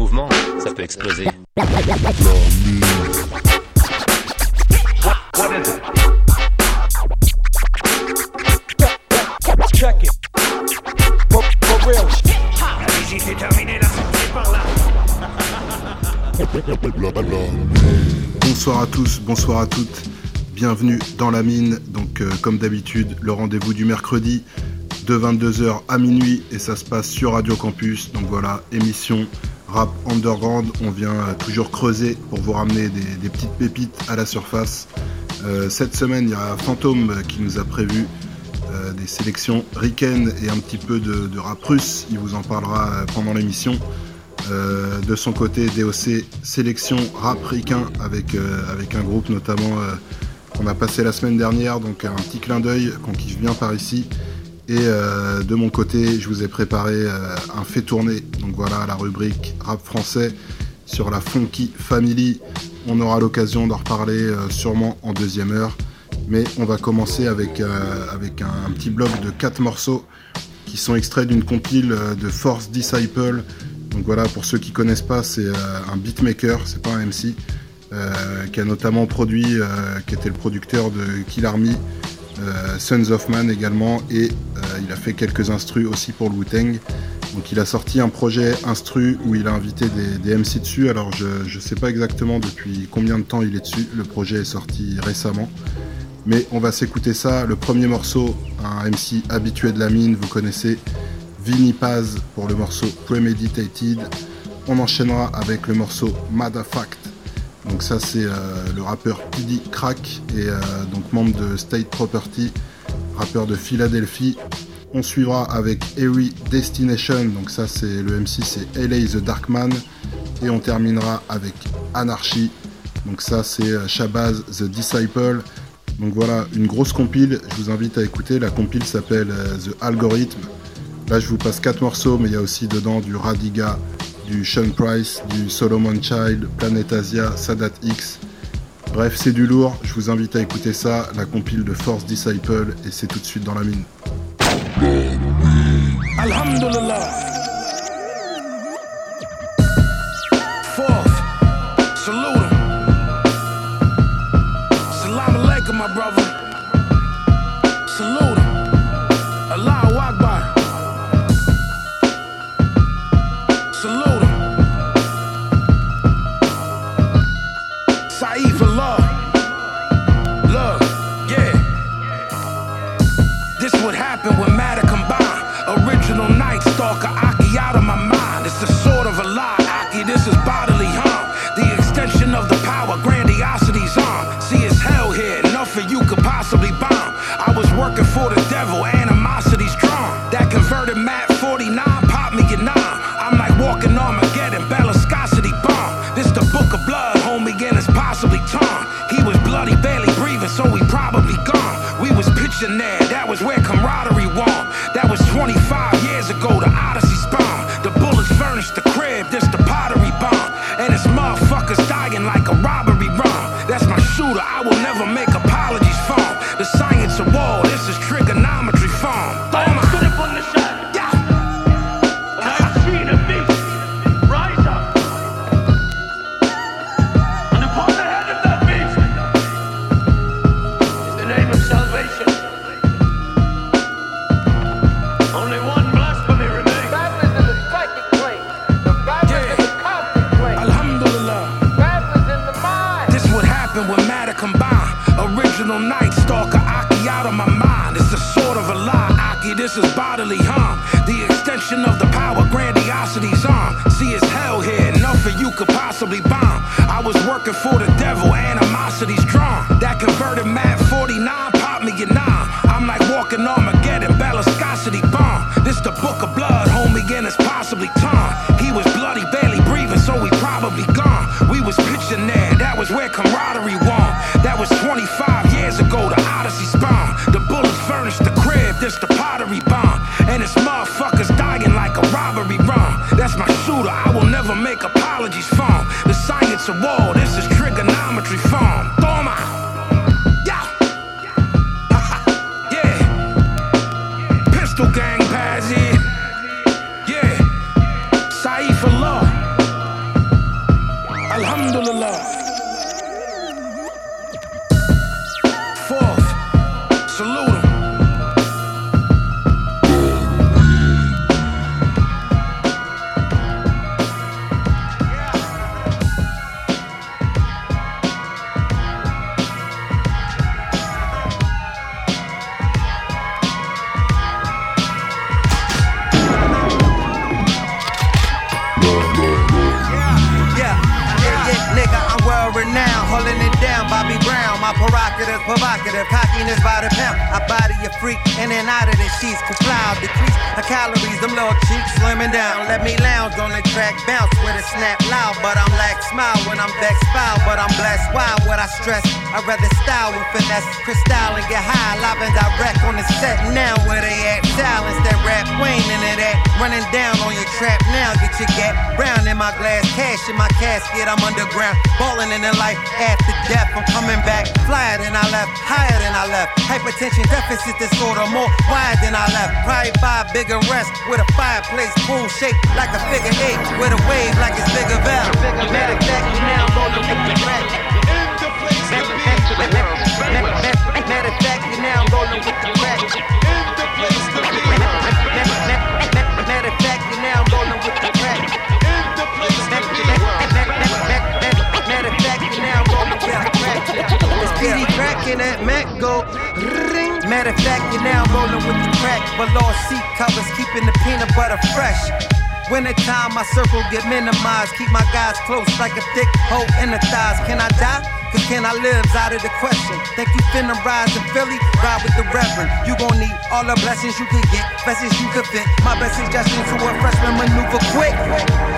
mouvement, ça peut exploser. Bonsoir à tous, bonsoir à toutes. Bienvenue dans la mine. Donc, euh, comme d'habitude, le rendez-vous du mercredi de 22h à minuit et ça se passe sur Radio Campus. Donc voilà, émission rap underground. On vient euh, toujours creuser pour vous ramener des, petites pépites à la surface. Euh, cette semaine, il y a Fantôme qui nous a prévu euh, des sélections ricaines et un petit peu de, rap russe. Il vous en parlera pendant l'émission. De son côté, DOC sélection rap ricain avec, avec un groupe notamment qu'on a passé la semaine dernière, donc un petit clin d'œil qu'on kiffe bien par ici. Et euh, de mon côté, je vous ai préparé euh, un fait tourner, donc voilà la rubrique rap français sur la Funky Family. On aura l'occasion d'en reparler euh, sûrement en deuxième heure. Mais on va commencer avec, avec un, petit bloc de quatre morceaux qui sont extraits d'une compile de Force Disciple. Donc voilà, pour ceux qui connaissent pas, c'est un beatmaker, c'est pas un MC, qui a notamment produit, qui était le producteur de Kill Army, Sons of Man également, et euh, il a fait quelques instrus aussi pour le Wu-Tang. Donc il a sorti un projet instru où il a invité des, des MC dessus. Alors je, je sais pas exactement depuis combien de temps il est dessus. Le projet est sorti récemment. Mais on va s'écouter ça. Le premier morceau, un MC habitué de la mine, vous connaissez Vinny Paz pour le morceau Premeditated. On enchaînera avec le morceau Madafact. Donc ça c'est euh, le rappeur PD Crack et euh, donc membre de State Property, rappeur de Philadelphie. On suivra avec Airy Destination, donc ça c'est le MC c'est LA The Darkman. Et on terminera avec Anarchy, donc ça c'est euh, Shabazz The Disciple. Donc voilà, une grosse compile, je vous invite à écouter. La compile s'appelle The Algorithm. Là, je vous passe quatre morceaux, mais il y a aussi dedans du Radiga, du Sean Price, du Solomon Child, Planet Asia, Sadat X. Bref, c'est du lourd. Je vous invite à écouter ça, la compile de Force Disciple, et c'est tout de suite dans la mine. Alhamdulillah. Hypertension deficit disorder, more wide than I left. Probably a bigger rest with a fireplace, pool shaped like a figure eight, with a wave like it's bigger bell. Of fact, we now fact, you're now rolling with the crack. but Below seat covers, keeping the peanut butter fresh. Winter time, my circle get minimized. Keep my guys close like a thick hoe in the thighs. Can I die? Cause can I live's out of the question. Think you finna rise in Philly? Ride with the Reverend. You gon' need all the blessings you could get, blessings you could fit. My best suggestion to a freshman maneuver quick.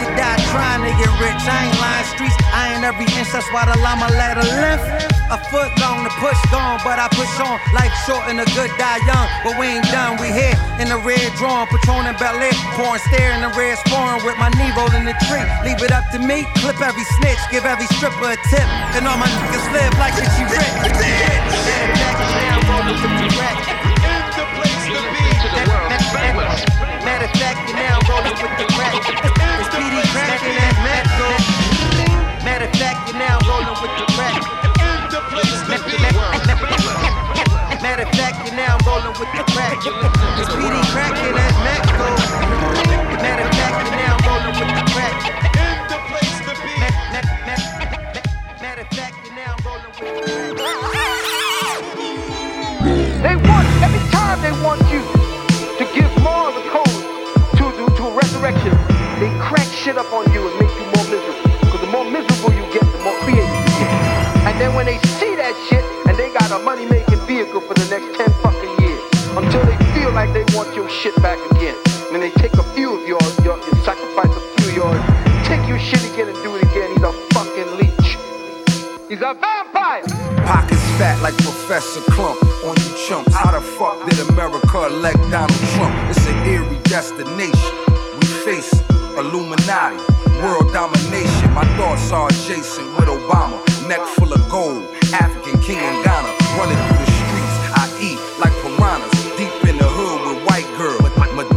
You die trying to get rich. I ain't lying streets. I ain't every inch. That's why the llama ladder length. A foot long, the push gone, but I push on. Life short and a good die young. But we ain't done. We here in the red drawing, Patron and Bel Air, pouring, staring the red sporing with my knee rolling the tree. Leave it up to me. Clip every snitch, give every stripper a tip, and all my niggas live like Rich. With the wreck. Matter of fact, you now rolling with the crack. It's Peedi cracking that. Matter of fact, you now rolling with the crack. With the crack. It's Peedi cracking that Mac go. Matter of fact, you now rolling with the crack. Matter of fact, you now rolling with the crack. They want every time they want you to give more of the code to to, to resurrection. They crack shit up on you and make you more miserable. Because the more miserable you get, the more creative you get. And then when they see that shit and they got a money making vehicle for the next 10 fucking years until they feel like they want your shit back again. And then they take a few of yours, your, you sacrifice a few of yours, take your shit again and do it again. He's a fucking leech. He's a vampire. Pockets fat like Professor Clump on you chumps. How the fuck did America elect Donald Trump? It's an eerie destination. We face Illuminati, world domination. My thoughts are adjacent with Obama. Neck full of gold, African king in Ghana. Running through the streets, I eat like piranhas.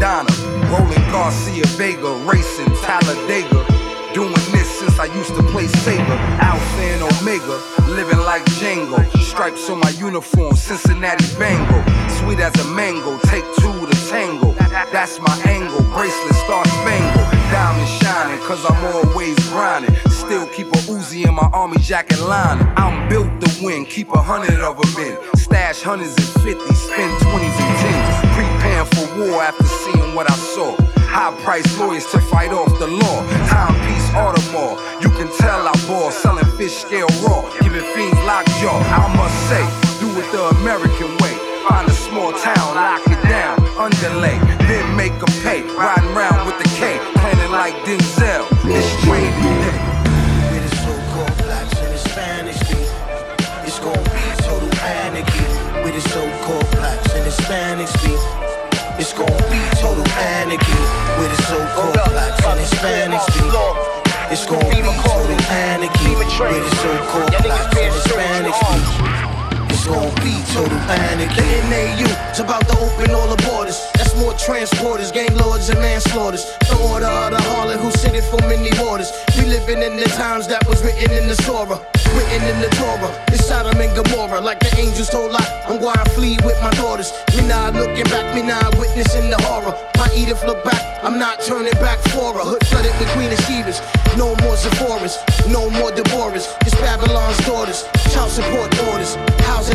Madonna. Rolling Garcia Vega, racing Talladega. Doing this since I used to play Sega. Alpha and Omega, living like Django. Stripes on my uniform, Cincinnati Bango. Sweet as a mango, take two to tango. That's my angle, bracelet star spangled. Diamond shining, cause I'm always grinding. Still keep a Uzi in my army jacket lining. I'm built to win, keep a hundred of them in. Stash hundreds and fifties, spend twenties and tens for war after seeing what I saw. High priced lawyers to fight off the law. Timepiece Audemars, you can tell I ball. Selling fish scale raw, giving fiends lockjaw. I must say, do it the American way. Find a small town, lock it down, underlay. Then make a pay, riding round with the K. Planning like Denzel, it's training day. With the so-called blacks and Hispanics, it's gonna be total anarchy. With the so-called blacks and Hispanics, Hispanics be. It's gonna be total anarchy with the so-called blacks and Hispanics. Be total anarchy. The NAU, it's about to open all the borders. That's more transporters, gang lords, and manslaughters. The order of the harlot who sit it for many waters. We living in the times that was written in the Torah. Written in the Torah. It's Sodom and Gomorrah. Like the angels told Lot, I'm going to flee with my daughters. Me not looking back, me not witnessing the horror. My Edith look back, I'm not turning back for her. Hood flooded Queen of Shebas. No more Sephora's, no more Deborah's. It's Babylon's daughters. Child support orders.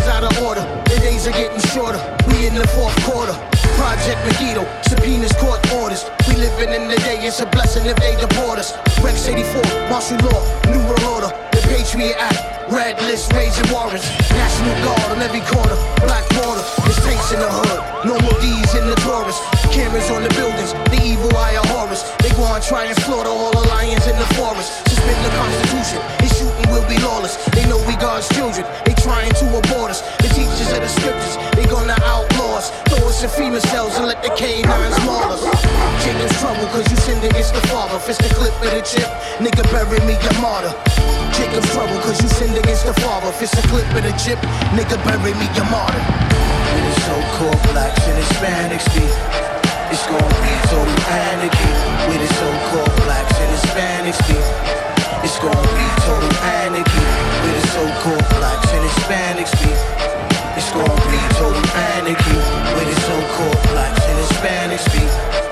Houses out of order. The days are getting shorter. We in the fourth quarter. Project Megiddo, subpoenas, court orders. We living in the day, it's a blessing if they deport us. Rex 84, martial law, new world order. Patriot Act, red list, raising warrants. National Guard on every corner, black border. There's tanks in the hood, no more D's in the Taurus. Cameras on the buildings, the evil eye of horrors. They go on try and slaughter all the lions in the forest. Suspend the Constitution, his shooting will be lawless. They know we God's children, they trying to abort us. The teachers of the scriptures, they gonna outlaw us. Throw us in FEMA cells and let the K9s maul us. Jacob's trouble cause you sinned against the father. Fist the clip of the chip, nigga bury me a martyr. Jacob's trouble cause you sinned against the father. Fist the clip of the chip, nigga bury me a martyr. With the so-called blacks and Hispanics be. It's gonna be total anarchy. With the so-called blacks and Hispanics be. It's gonna be total anarchy. With the so-called blacks and Hispanics be. It's gonna be total anarchy. With the so-called blacks and Hispanics be.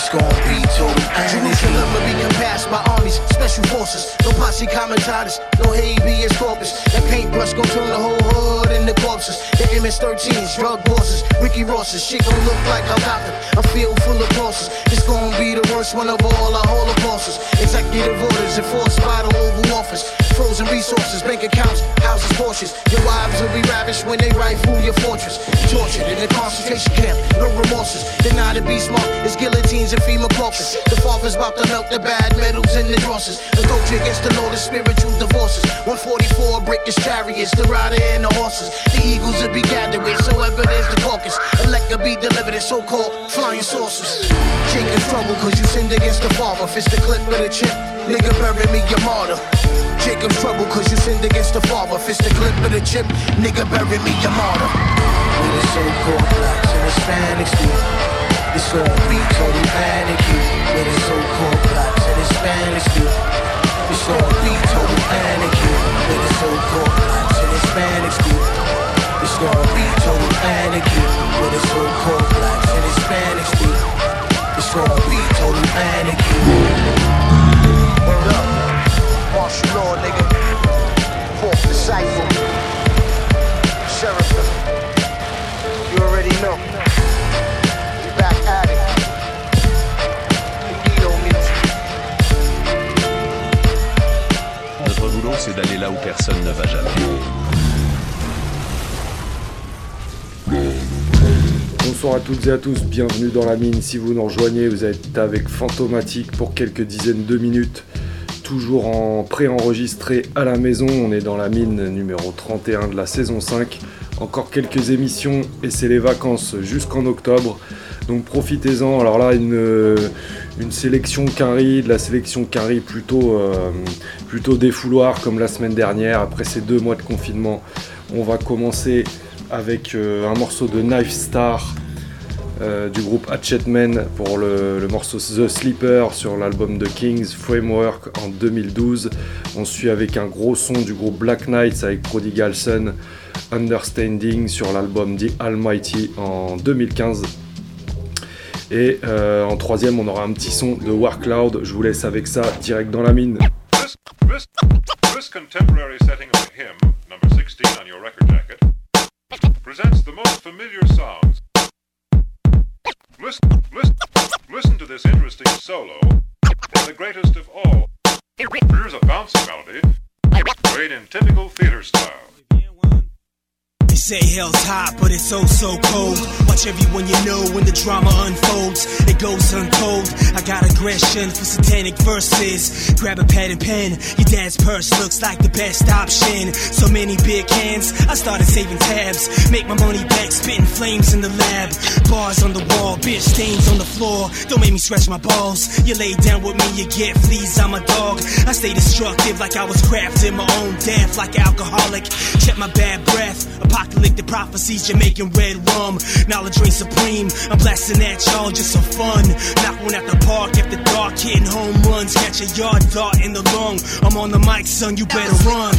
It's gonna be total anarchy. Jerusalem will be compassed by armies, special forces. No posse comitatus, no habeas corpus. That paintbrush gon' turn the whole hood into corpses. The MS-13s, drug bosses, Ricky Rosses. Shit gon' look like a got them. I'm full of crosses. It's gon' be the worst one of all our holocausts. Executive orders enforced by the Oval Office. Frozen resources, bank accounts, houses, Porsches. Your wives will be ravished when they rifle your fortress. Tortured in a concentration camp, no remorses. Deny to be smart, it's guillotines and FEMA coffins. The father's about to melt the bad metals in the drosses. The culture against the law, the spiritual divorces. 144 break his chariots, the rider and the horses. The eagles will be gathering, so ever there's the caucus. Elect will be delivered in so-called flying saucers. Jacob's trouble cause you sinned against the father. Fist the clip of the chip, nigga bury me your martyr. Jacob's trouble cause you sinned against the father. Fist the clip of the chip, nigga bury me your martyr. With the so-called blacks and Hispanics. It's gonna be total anarchy. With the so-called blacks and Hispanics be. It's gonna be total anarchy. With the so-called blacks and Hispanics be. It's gonna be total anarchy. With the so-called blacks and Hispanics be. It's gonna be total anarchy. Word up. Martial law, nigga. Fourth disciple. Sheriff. You already know. D'aller là où personne ne va jamais. Bonsoir à toutes et à tous, bienvenue dans la mine. Si vous nous rejoignez, vous êtes avec Fantomatique pour quelques dizaines de minutes. Toujours en pré-enregistré à la maison, on est dans la mine numéro 31 de la saison 5. Encore quelques émissions et c'est les vacances jusqu'en octobre. Donc profitez-en. Alors là, une, une sélection Quinry, de la sélection Quinry plutôt, euh, plutôt défouloir comme la semaine dernière. Après ces deux mois de confinement, on va commencer avec euh, un morceau de Knife Star euh, du groupe Hatchetmen pour le, le morceau The Sleeper sur l'album de Kings Framework en 2012. On suit avec un gros son du groupe Black Knights avec Prodigal Son Understanding sur l'album The Almighty en 2015. Et euh, en troisième, on aura un petit son de Warcloud. Je vous laisse avec ça direct dans la mine. This, contemporary setting of hymn, number 16 on your record jacket, presents the most familiar sounds. Listen, listen, listen to this interesting solo the greatest of all. Here's a bouncy melody, played in typical theater style. Say hell's hot, but it's oh so cold. Watch everyone you know when the drama unfolds. It goes untold. I got aggression for satanic verses. Grab a pad and pen. Your dad's purse looks like the best option. So many big cans, I started saving tabs. Make my money back, spitting flames in the lab. Bars on the wall, bitch stains on the floor. Don't make me scratch my balls. You lay down with me, you get fleas. I'm a dog. I stay destructive like I was crafting my own death, like alcoholic. Check my bad breath. Apocalyptic prophecies, Jamaican red rum. Knowledge reigns supreme. I'm blasting at y'all just for fun. Knock one at the park after dark, hitting home runs. Catch a yard dart in the lung. I'm on the mic, son, you better run.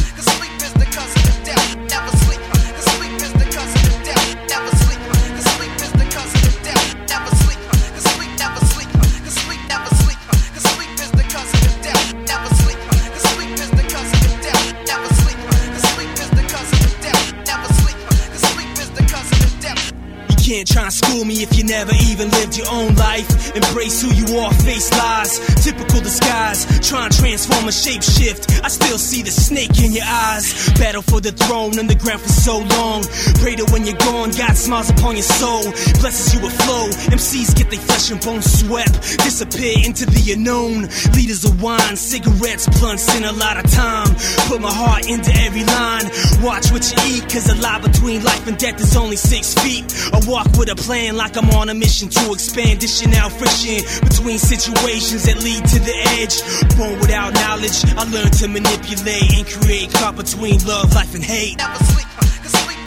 Can't try and school me if you never even lived your own life. Embrace who you are, face lies. Typical disguise. Try and transform a shapeshift. I still see the snake in your eyes. Battle for the throne underground for so long. Pray that when you're gone, God smiles upon your soul. Blesses you with flow. MCs get their flesh and bones swept. Disappear into the unknown. Leaders of wine, cigarettes, blunts, and a lot of time. Put my heart into every line. Watch what you eat, cause a lie between life and death is only six feet. I walk with a plan like I'm on a mission to expand, out friction between situations that lead to the edge. Born without knowledge, I learned to manipulate and create caught between love, life, and hate. It can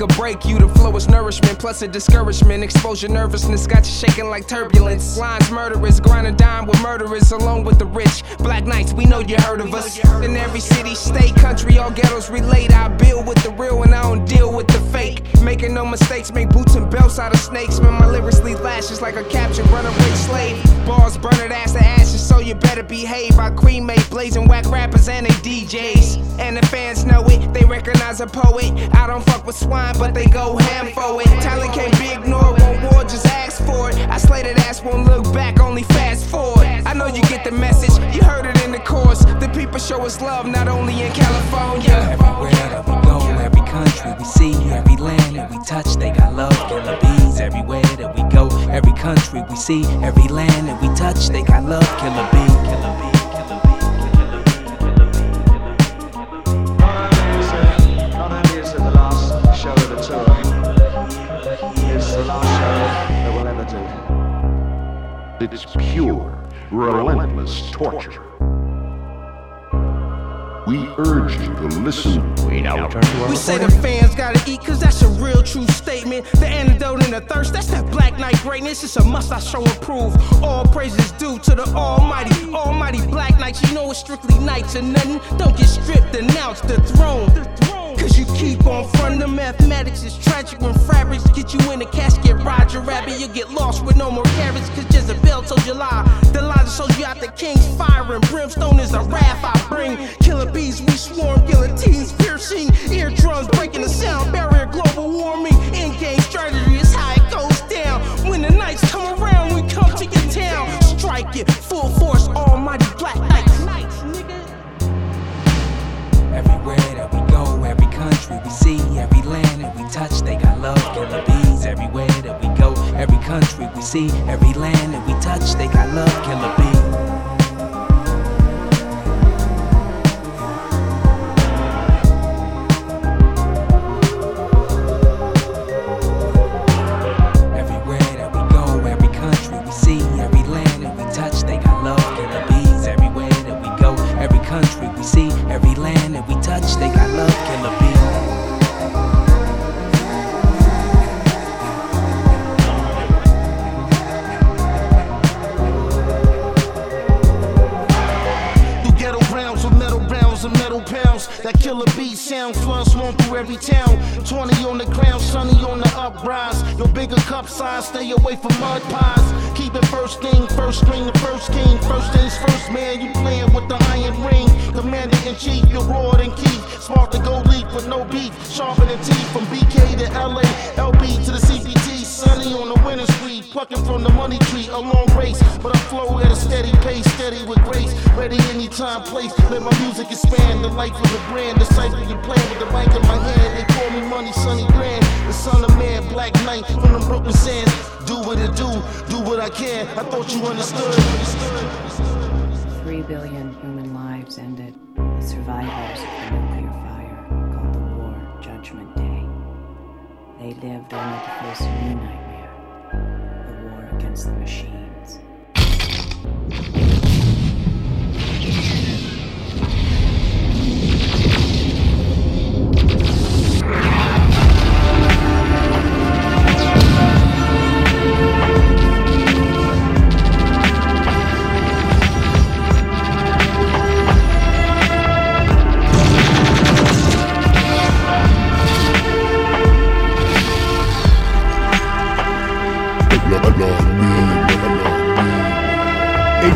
or break you. The flow is nourishment plus a discouragement. Exposure nervousness got you shaking like turbulence. Lines murderers, grind grinding dime with murderers along with the rich. Black Knights, we know you heard of us. In every city, state, country, all ghettos relate. I build with the real and I don't deal with the fake. Making no mistakes, make boots and belts out of snakes. Man, my lyrics leave lashes like a captured runaway slave. Bars burning ass to ashes, so you better behave. I cremate blazing whack rappers and they DJs. And the fans know it, they recognize a poet. I don't fuck with swine, but they go ham for it. Talent can't be ignored, won't war, just ask for it. I slay that ass, won't look back, only fast forward. I know you get the message, you heard it in the chorus. The people show us love, not only in California. Everywhere that we go, every country we see, every land that we touch, they got love, killer bees. Everywhere that we go, every country we see, every land that we touch, they got love, killer bee, killer bee. It's pure, relentless torture. We urge you to listen. We now turn to We say the fans gotta eat, cause that's a real true statement. The antidote and the thirst, that's that black knight greatness. It's a must I show and prove. All praises due to the almighty, almighty black knights. You know it's strictly nights and nothing. Don't get stripped, announce the throne. Cause you keep on front the mathematics is tragic when fabrics get you in a casket. Roger Rabbit, you get lost with no more carrots. Cause Lie. The that shows you out the king's fire and brimstone is a wrath I bring. Killer bees, we swarm, guillotines piercing, eardrums breaking the sound barrier, country we see, every land that we touch, they got love, killer bees. Every town. 20 on the ground, sunny on the uprise. Your bigger cup size, stay away from mud pies. Keep it first thing, first string, the first king. First things first, man, you playing with the iron ring. Commander in chief, you're and Keith. Smart to go leap with no beef. Sharper than teeth from BK to LA, LB to the CPT. Sunny on the winter street, plucking from the money tree. A long race, but I flow at a steady pace, steady with grace. Ready anytime, place. Let my music expand. The life of the brand, the cycle you plan with the mic in my hand. They call me Money Sunny Grand, the son of man, Black Knight from the Brooklyn Sands. Do what it do, do what I can. I thought you understood. Three billion human lives ended. The survivors of the nuclear fire called the war Judgment Day. They lived only to face a new nightmare the war against the machines.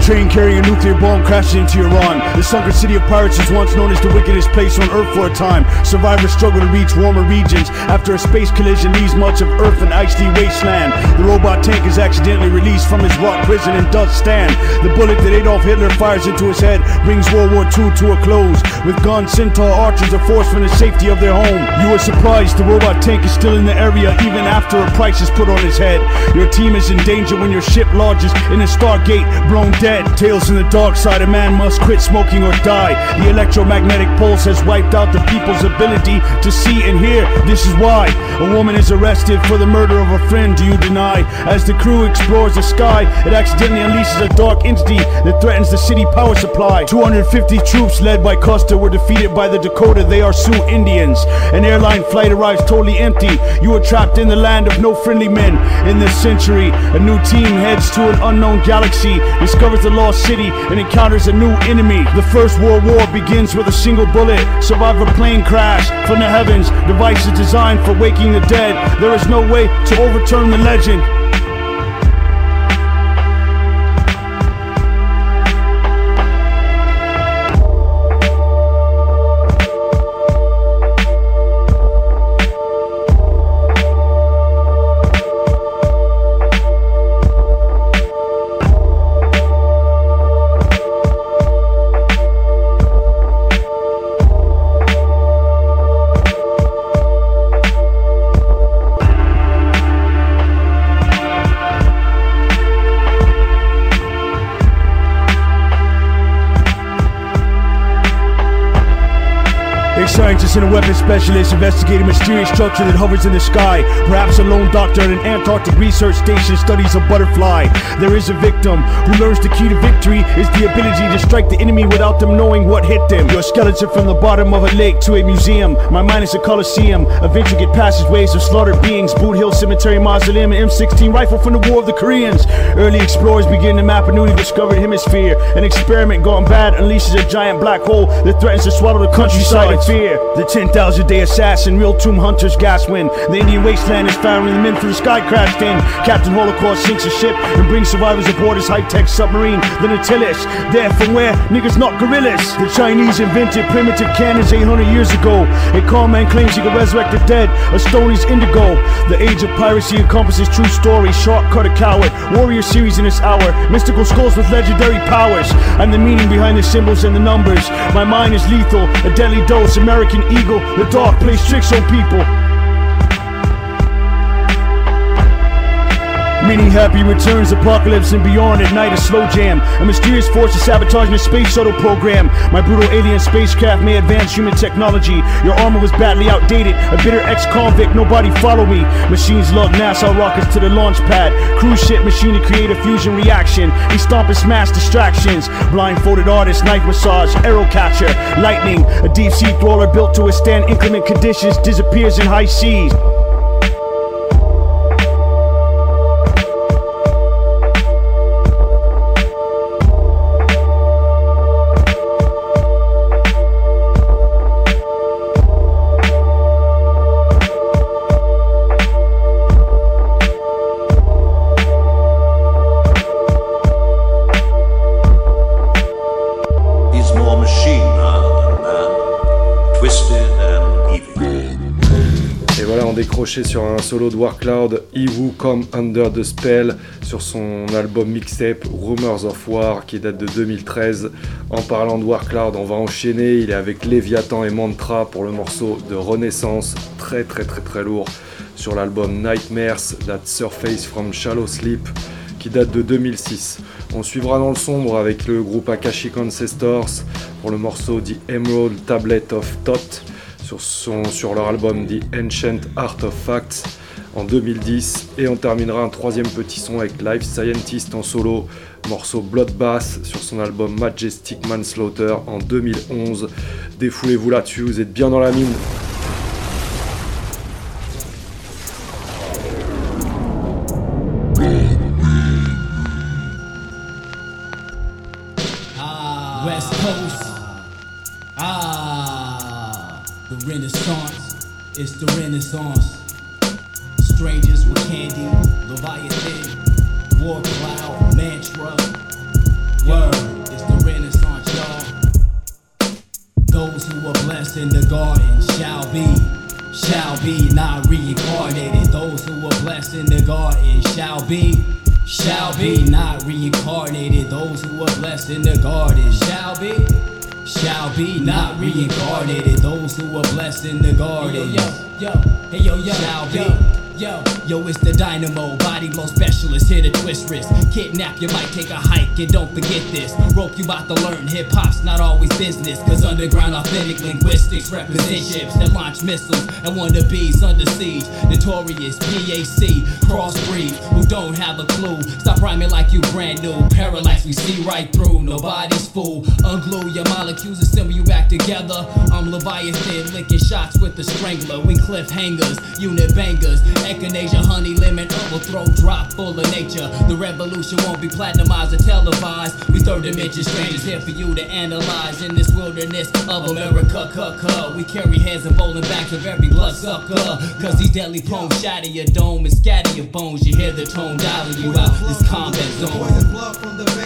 Train carrying a nuclear bomb crashes into Iran. The sunken city of pirates is once known as the wickedest place on Earth for a time. Survivors struggle to reach warmer regions after a space collision leaves much of Earth an icy wasteland. The robot tank is accidentally released from his rock prison and does stand. The bullet that Adolf Hitler fires into his head brings World War II to a close. With guns, centaur archers are forced from the safety of their home. You are surprised the robot tank is still in the area even after a price is put on his head. Your team is in danger when your ship lodges in a Stargate blown dead. Tales in the dark side, a man must quit smoking or die. The electromagnetic pulse has wiped out the people's ability to see and hear. This is why a woman is arrested for the murder of a friend. Do you deny? As the crew explores the sky, it accidentally unleashes a dark entity that threatens the city power supply. 250 troops led by Custer were defeated by the Dakota. They are Sioux Indians. An airline flight arrives totally empty. You are trapped in the land of no friendly men. In this century, a new team heads to an unknown galaxy, discovers the lost city, and encounters a new enemy. The First World War begins with a single bullet. Survivor plane crash from the heavens. Device is designed for waking the dead. There is no way to overturn the legend. A and weapons specialist investigate a mysterious structure that hovers in the sky. Perhaps a lone doctor at an Antarctic research station studies a butterfly. There is a victim who learns the key to victory is the ability to strike the enemy without them knowing what hit them. Your skeleton from the bottom of a lake to a museum. My mind is a coliseum of intricate passageways of slaughtered beings. Boot Hill Cemetery Mausoleum, an M16 rifle from the War of the Koreans. Early explorers begin to map a newly discovered hemisphere. An experiment gone bad unleashes a giant black hole that threatens to swallow the countryside in fear. The 10,000 day assassin, real tomb hunters gas wind. The Indian wasteland is firing when the men from the sky crashed in. Captain Holocaust sinks a ship and brings survivors aboard his high-tech submarine, the Nautilus. There from where niggas not gorillas. The Chinese invented primitive cannons 800 years ago. A con man claims he can resurrect the dead. A stone is indigo. The age of piracy encompasses true story. Shark cut a coward. Warrior series in this hour. Mystical skulls with legendary powers. And the meaning behind the symbols and the numbers. My mind is lethal. A deadly dose. American Eagle. The dark plays tricks on people. Many happy returns, apocalypse and beyond at night a slow jam. A mysterious force is sabotaging the space shuttle program. My brutal alien spacecraft may advance human technology. Your armor was badly outdated. A bitter ex-convict, nobody follow me. Machines lug NASA rockets to the launch pad. Cruise ship machine to create a fusion reaction. We stomp and smash distractions. Blindfolded artist, knife massage, arrow catcher, lightning. A deep sea trawler built to withstand inclement conditions disappears in high seas. Sur un solo de Warcloud, He Who Come Under the Spell, sur son album mixtape Rumors of War, qui date de 2013. En parlant de Warcloud, on va enchaîner. Il est avec Léviathan et Mantra pour le morceau de Renaissance, très très très très lourd, sur l'album Nightmares That Surface from Shallow Sleep, qui date de 2006. On suivra dans le sombre avec le groupe Akashic Ancestors pour le morceau The Emerald Tablet of Thoth sur, leur album The Ancient Art of Facts en 2010 et on terminera un troisième petit son avec Life Scientist en solo, morceau Bloodbath sur son album Majestic Manslaughter en 2011. Défoulez-vous là-dessus, vous êtes bien dans la mine. It's the Renaissance. Strangers with candy, Leviathan, War Cloud, Mantra. Word, it's the Renaissance, y'all. Those who are blessed in the garden shall be, shall be not reincarnated. Those who are blessed in the garden shall be, shall be not reincarnated. Those who are blessed in the garden shall be, shall be not reincarnated. Those who are blessed in the garden, yo, yo, hey yo, yo, shall be. Yo, yo, yo, it's the dynamo, body blow specialist, here to twist wrist. Kidnap you might take a hike, and don't forget this. Rope you about to learn, hip hop's not always business. Cause underground authentic linguistics represent ships that launch missiles and wannabes under siege. Notorious PAC, crossbreed, who don't have a clue. Stop rhyming like you brand new. Parallax, we see right through, nobody's fool. Unglue your molecules, assemble you back together. I'm Leviathan, licking shots with the strangler. We cliffhangers, unit bangers. Echinacea, honey, lemon, overthrow, drop full of nature. The revolution won't be platinumized or televised. We third dimension strangers here for you to analyze in this wilderness of America. We carry heads and bowling backs of every blood sucker. Cause these deadly poems shatter your dome and scatter your bones. You hear the tone dialing you out this combat zone.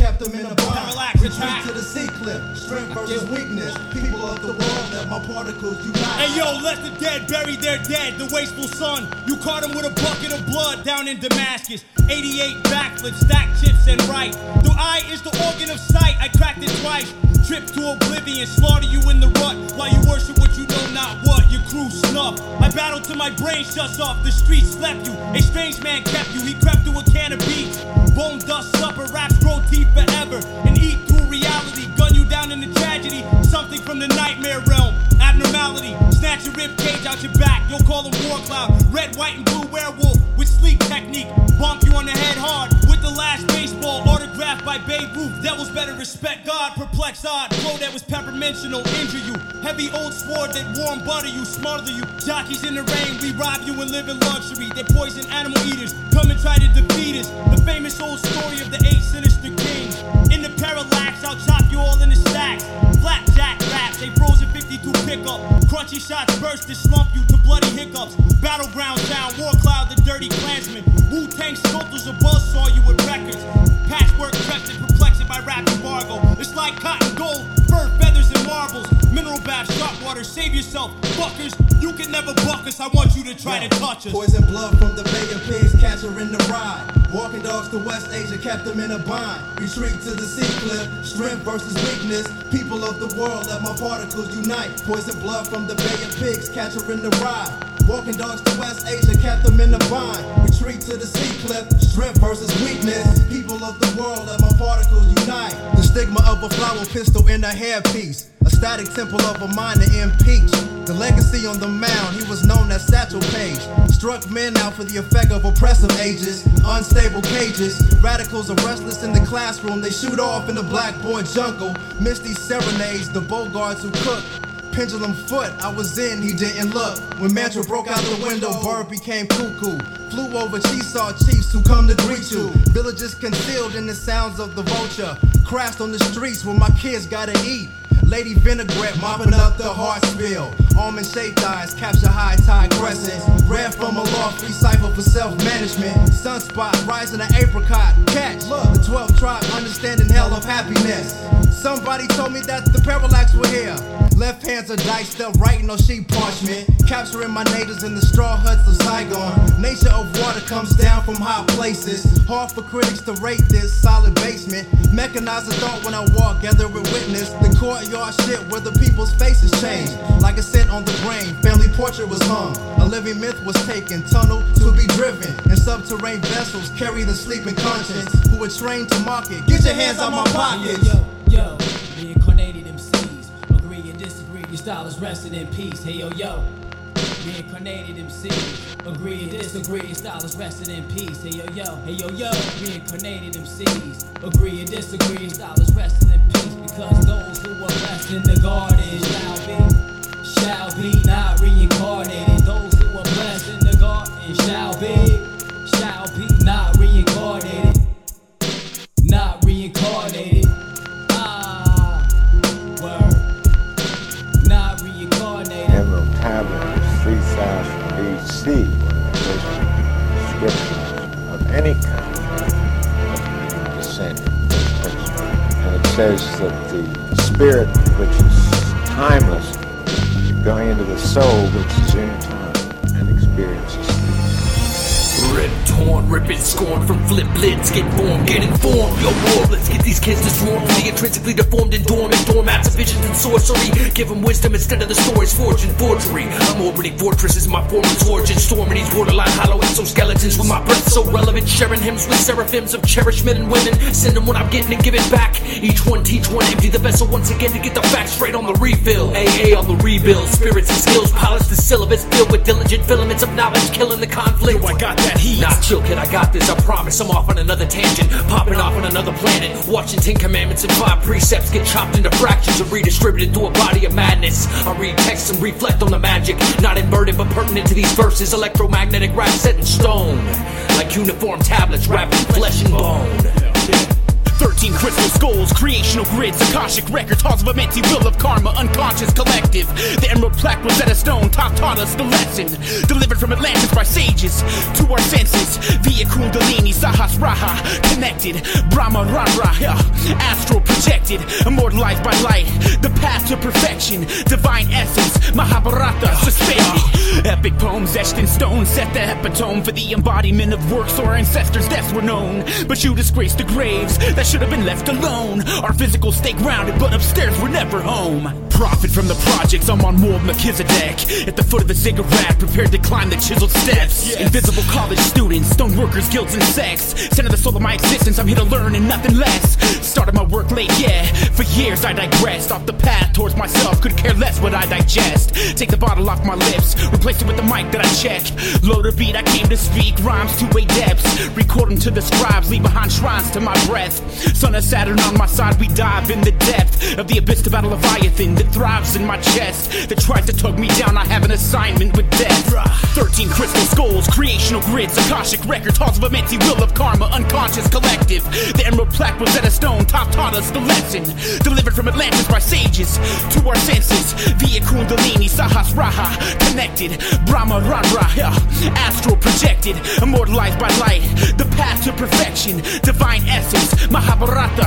Kept them in a bind. Retreat to the sea cliff, strength versus weakness. People of the world, let my particles unite. Hey yo, let the dead bury their dead. The wasteful son, you caught him with a bucket of blood down in Damascus. 88 backflips, stack chips and right. The eye is the organ of sight. I cracked it twice. Trip to oblivion, slaughter you in the rut while you worship what you know not what. Your crew snuff. I battle till my brain shuts off. The streets slept you. A strange man kept you. He crept through a can of beats. Bone dust supper, raps grow teeth forever and eat through reality. Gun you down in the tragedy. Something from the nightmare realm. Abnormality. Snatch your rib cage out your back. You'll call him war cloud. Red, white, and blue werewolf with sleek technique. Bonk you on the head hard with the last baseball autographed by Babe Ruth. Devils better respect God. Perplex odd. Flow that was peppermental. Injure you. Heavy old sword that warm butter you. Smother you. Jockeys in the rain. We rob you and live in luxury. They're poison animal eaters. Come and try to defeat us. The famous old story of the eight sinister kings. In the parallax, I'll chop you all in the stacks. Flapjack raps, a frozen 52 pickup. Crunchy shots burst to slump you to bloody hiccups. Battleground sound, war cloud, the dirty clansman. Wu Tang sculptors a buzz saw you with records. Patchwork crept and perplexed by rap embargo. It's like cotton gold, fur, feathers, and marbles. Mineral bath, sharp water, save yourself. Fuckers, you can never buck us. I want you to try to touch us. Poison blood from the Bay of Pigs, catch her in the ride. Walking dogs to West Asia, kept them in a bind. Retreat to the sea cliff, strength versus weakness. People of the world, let my particles unite. Poison blood from the Bay of Pigs, catch her in the ride. Walking dogs to West Asia, kept them in a bind. Retreat to the sea cliff, strength versus weakness. Of the world, let my particles unite. The stigma of a flower pistol in a hairpiece. A static temple of a minor impeach. The legacy on the mound, he was known as Satchel Paige. Struck men out for the effect of oppressive ages, unstable cages. Radicals are restless in the classroom, they shoot off in the black boy jungle. Misty serenades, the Bogarts who cook. Pendulum foot, I was in, he didn't look. When Mantra broke out the window, bird became cuckoo. Flew over Cheesaw chiefs who come to greet you. Villages concealed in the sounds of the vulture. Crashed on the streets where my kids gotta eat. Lady Vinaigrette mopping up the heart spill. Almond shaped eyes capture high tide crescent. Red from a loft, recycle for self-management. Sunspot, rising an apricot. Catch, look, the 12th tribe, understanding hell of happiness. Somebody told me that the parallax were here. Left hands are diced up, writing on sheet parchment. Capturing my natives in the straw huts of Saigon. Nature of water comes down from high places. Hard for critics to rate this solid basement. Mechanize thought when I walk, gather with witness. The courtyard shit where the people's faces change. Like a scent on the brain, family portrait was hung. A living myth was taken, tunnel to be driven. And subterranean vessels carry the sleeping conscience. Who were trained to market. Get your hands out my pockets. Yo, yo, reincarnated is resting in peace. Hey yo, yo. Reincarnated MCs. Agree and disagree, style resting in peace. Hey yo, yo. Hey yo, yo. Reincarnated MCs. Agree and disagree, style resting in peace. Because those who are blessed in the garden shall be, shall be not reincarnated. Says that the spirit, which is timeless, going into the soul, which is in time and experiences Rip torn, ripping scorn from flip lids. Get born, get informed. Yo, war, let's get these kids to swarm. The intrinsically deformed and dormant, doormats of visions and sorcery. Give them wisdom instead of the stories forged in forgery. I'm orbiting fortresses, my form former's origin. Storming these borderline hollow exoskeletons with my breath so relevant. Sharing hymns with seraphims of cherished men and women. Send them what I'm getting and give it back. Each one teach one, empty the vessel once again to get the facts straight on the refill. AA on the rebuild. Spirits and skills, polish the syllabus filled with diligent filaments of knowledge, killing the conflict. Yo, I got that heat. Not chill, kid, I got this, I promise. I'm off on another tangent, popping off on another planet. Watching Ten Commandments and five precepts get chopped into fractions and redistributed through a body of madness. I read texts and reflect on the magic, not inverted but pertinent to these verses. Electromagnetic rap set in stone, like uniform tablets wrapped in flesh and bone. 13 crystal skulls, creational grids, Akashic records, halls of a will of karma, unconscious collective. The emerald plaque was at a stone, Thoth taught us the lesson. Delivered from Atlantis by sages to our senses. Via Kundalini, Sahasrara, connected. Brahma Rara, astral projected, immortalized by light. The path to perfection, divine essence, Mahabharata suspended. Epic poems etched in stone set the epitome for the embodiment of works our ancestors' deaths were known. But you disgraced the graves that should have been left alone. Our physical stay grounded, but upstairs we're never home. Profit from the projects, I'm on more Melchizedek. At the foot of the ziggurat, prepared to climb the chiseled steps. Invisible college students, stone workers, guilds, and sex. Center the soul of my existence, I'm here to learn and nothing less. Started my work late, yeah. For years I digressed off the path towards myself, could care less what I digest. Take the bottle off my lips, replace it with the mic that I check. Load a beat, I came to speak, rhymes to way depths. Record them to the scribes, leave behind shrines to my breath. Son of Saturn on my side, we dive in the depth of the abyss to battle Leviathan that thrives in my chest. That tries to tug me down, I have an assignment with death. 13 crystal skulls, creational grids, Akashic records, halls of a minty will of karma, unconscious collective. The emerald plaque was at a stone, Thoth taught us the lesson. Delivered from Atlantis by sages to our senses. Via Kundalini, Sahasrara, connected. Brahma yeah. astral projected, immortalized by light. The path to perfection, divine essence,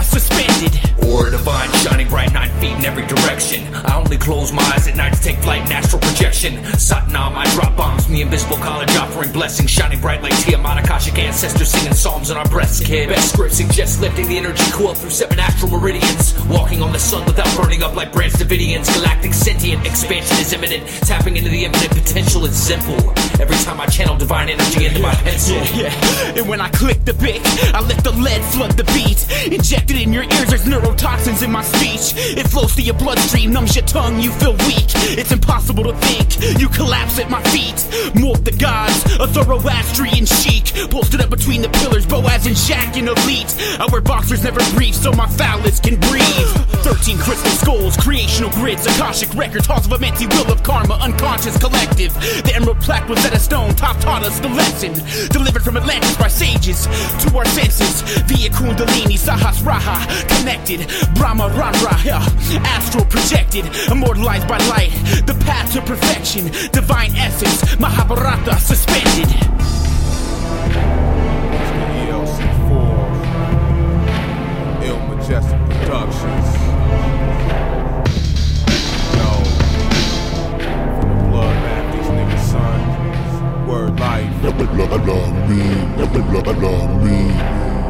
Suspended. Or divine, shining bright nine feet in every direction. I only close my eyes at night to take flight in astral projection. Satnam, I drop bombs the invisible college, offering blessings, shining bright like Tiamat, Akashic ancestors singing psalms on our breasts, kid. Best script suggests lifting the energy coil through seven astral meridians. Walking on the sun without burning up like Branch Davidians. Galactic sentient expansion is imminent. Tapping into the infinite potential is simple. Every time I channel divine energy into my pencil. Yeah, yeah. And when I click the bit, I let the lead flood the beat. Injected in your ears, there's neurotoxins in my speech. It flows through your bloodstream, numbs your tongue, you feel weak. It's impossible to think, you collapse at my feet. Morph the gods A Zoroastrian chic, posted up between the pillars, Boaz and Jachin elite. I wear boxers, never brief, so my phallus can breathe. Thirteen crystal skulls, creational grids, Akashic records, halls of a will of karma, unconscious collective. The emerald plaque was set a stone, Thoth taught us the lesson. Delivered from Atlantis by sages to our senses via Kundalini, Sahas Raha, connected. Brahma Ranra, yeah. astral projected, immortalized by light. The path to perfection, divine essence, Mahabharata suspended. Ill Majestic Productions. Yo, from the blood bath, these niggas, son. Word life.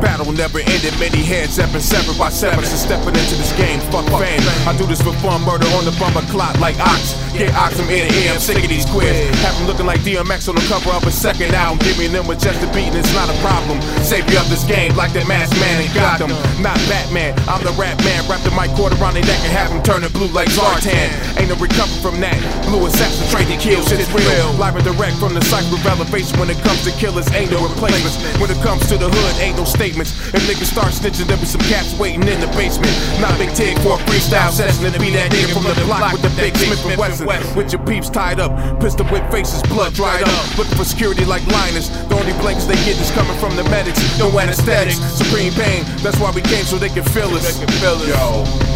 Battle never ended, many heads have been severed by seven since stepping into this game. Fuck fame. I do this for fun, murder on the bummer clock like ox. Get ox from ear to ear, I'm sick of these quiz. Have them looking like DMX on the cover of a second album. Give me them with just a beat and it's not a problem. Savior of this game like that masked man in Gotham. Not Batman, I'm the rap man. Wrap the mic quarter around their neck and have them turning blue like Zartan. Ain't no recover from that. Blue assassin trained to kill, shit is real. Live and direct from the cycle of elevation when it comes to killers, ain't no replacements. When it comes to the hood, ain't no If niggas start snitching, there be some cats waiting in the basement. Not Big Tig for a freestyle session and be that nigga from the block with the big Smith and Wesson. With your peeps tied up, pistol whip faces, blood dried up. Looking for security like Linus. The only blankets they get is coming from the medics. No anesthetics, supreme pain. That's why we came so they can feel us. They can feel us. Yo.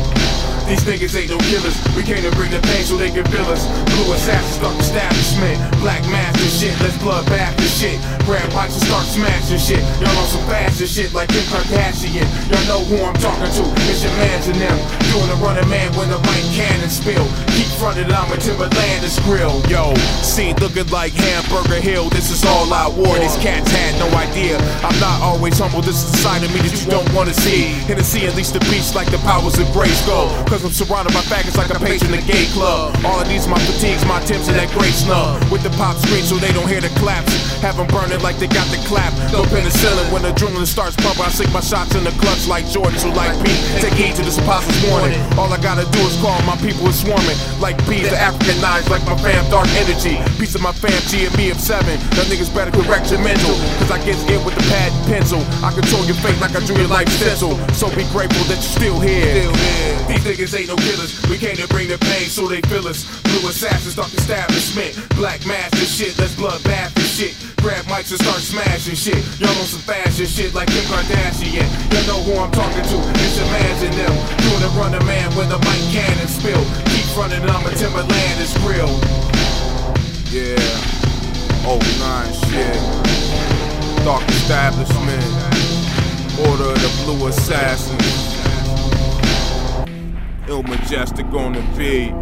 These niggas ain't no killers. We came to bring the pain so they can feel us. Blue assassins, dark establishment. Black master shit, let's blood bath this shit. Grab mics and start smashing shit. Y'all on some faster shit like Kim Kardashian. Y'all know who I'm talking to. It's your mans and them. Doing a running man when the mic cannon spill. Keep fronted, I'm a Timberland is grill. Yo, scene looking like Hamburger Hill. This is all I wore. These cats had no idea. I'm not always humble. This is the side of me that you don't wanna see. Hennessy, at least the beast like the powers of Grayskull. Cause I'm surrounded by faggots like a page in the gay club. All of these my fatigues, my Timbs, and that great snub. With the pop screen so they don't hear the claps. Have them burning like they got the clap. No penicillin when adrenaline starts pumping. I sink my shots in the clutch like Jordan. So like me, take heed to this apostle's warning. All I gotta do is call my people is swarming. Like bees, the African Africanized like my fam, dark energy. Piece of my fam, G and me of seven. That niggas better correct your mental. Cause I get in with the pad and pencil. I control your fate like I drew your life stencil. So be grateful that you're still here. These niggas ain't no killers. We came to bring the pain so they feel us. Blue assassins, dark establishment. Black master shit, let's blood bath this shit. Grab mics and start smashing shit. Y'all on some fashion shit like Kim Kardashian. Y'all know who I'm talking to. It's imagine them. Doing the run the man with a mic cannon spill. Keep running, I'm a Timberland is real. Yeah. Oh nine shit. Dark establishment. Order of the Blue Assassins. Ill Majestic on the beat.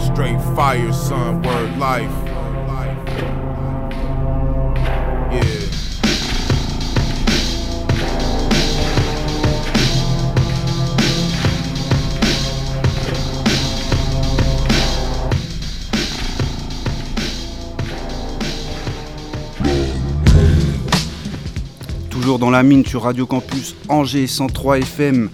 Straight fire, son, word life. Dans la mine sur Radio Campus Angers 103 FM.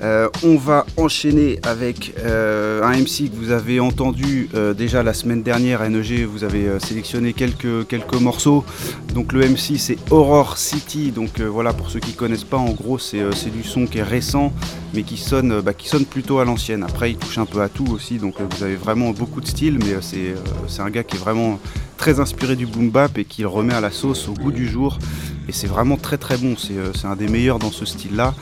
Euh, on va enchaîner avec euh, un MC que vous avez entendu euh, déjà la semaine dernière à NEG. Vous avez sélectionné quelques, quelques morceaux. Donc le MC c'est Horror City. Donc voilà pour ceux qui connaissent pas, en gros c'est du son qui est récent mais qui sonne, bah, qui sonne plutôt à l'ancienne. Après il touche un peu à tout aussi. Donc vous avez vraiment beaucoup de style, mais c'est un gars qui est vraiment très inspiré du boom bap et qui le remet à la sauce au goût du jour. Et c'est vraiment très très bon, c'est euh, c'est un des meilleurs dans ce style-là.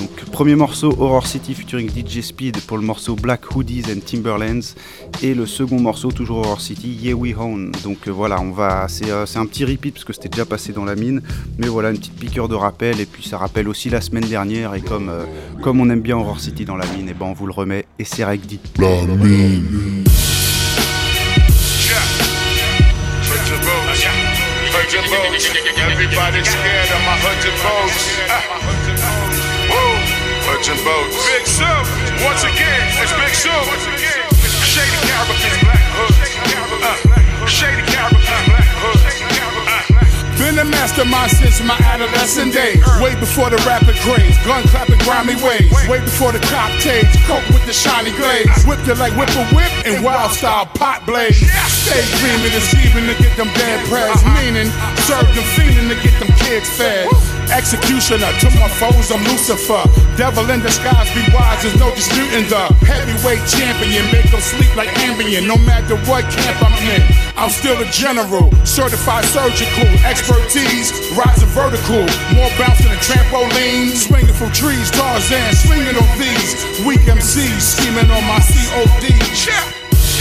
Donc premier morceau Horror City featuring DJ Speed pour le morceau Black Hoodies and Timberlands et le second morceau toujours Horror City Yeah We Own. Donc euh, voilà, on va c'est euh, c'est un petit repeat parce que c'était déjà passé dans la mine, mais voilà une petite piqûre de rappel et puis ça rappelle aussi la semaine dernière et comme comme on aime bien Horror City dans la mine, et ben on vous le remet et c'est Ragdi. La. Everybody scared of my hundred votes. Woo! Hundred votes. Big Sue. Once again, it's Big Sue. Shady characters, black hoods. Uh, shady characters, black Been a Mastermind since my adolescent days. Way before the rapid craze. Gun clapping grimy ways. Way before the cop tage. Coke with the shiny glaze. Whipped it like whip a whip and wild style pot blaze. Stay dreaming scheming to get them dead prayers. Meaning, serve them fiending to get them kids fed. Executioner to my foes, I'm Lucifer. Devil in disguise, be wise, there's no disputing the heavyweight champion. Make them sleep like Ambien, no matter what camp I'm in. I'm still a general, certified surgical, expertise, rising vertical. More bouncing than a trampoline, swinging from trees, Tarzan, swinging on these. Weak MCs, scheming on my COD.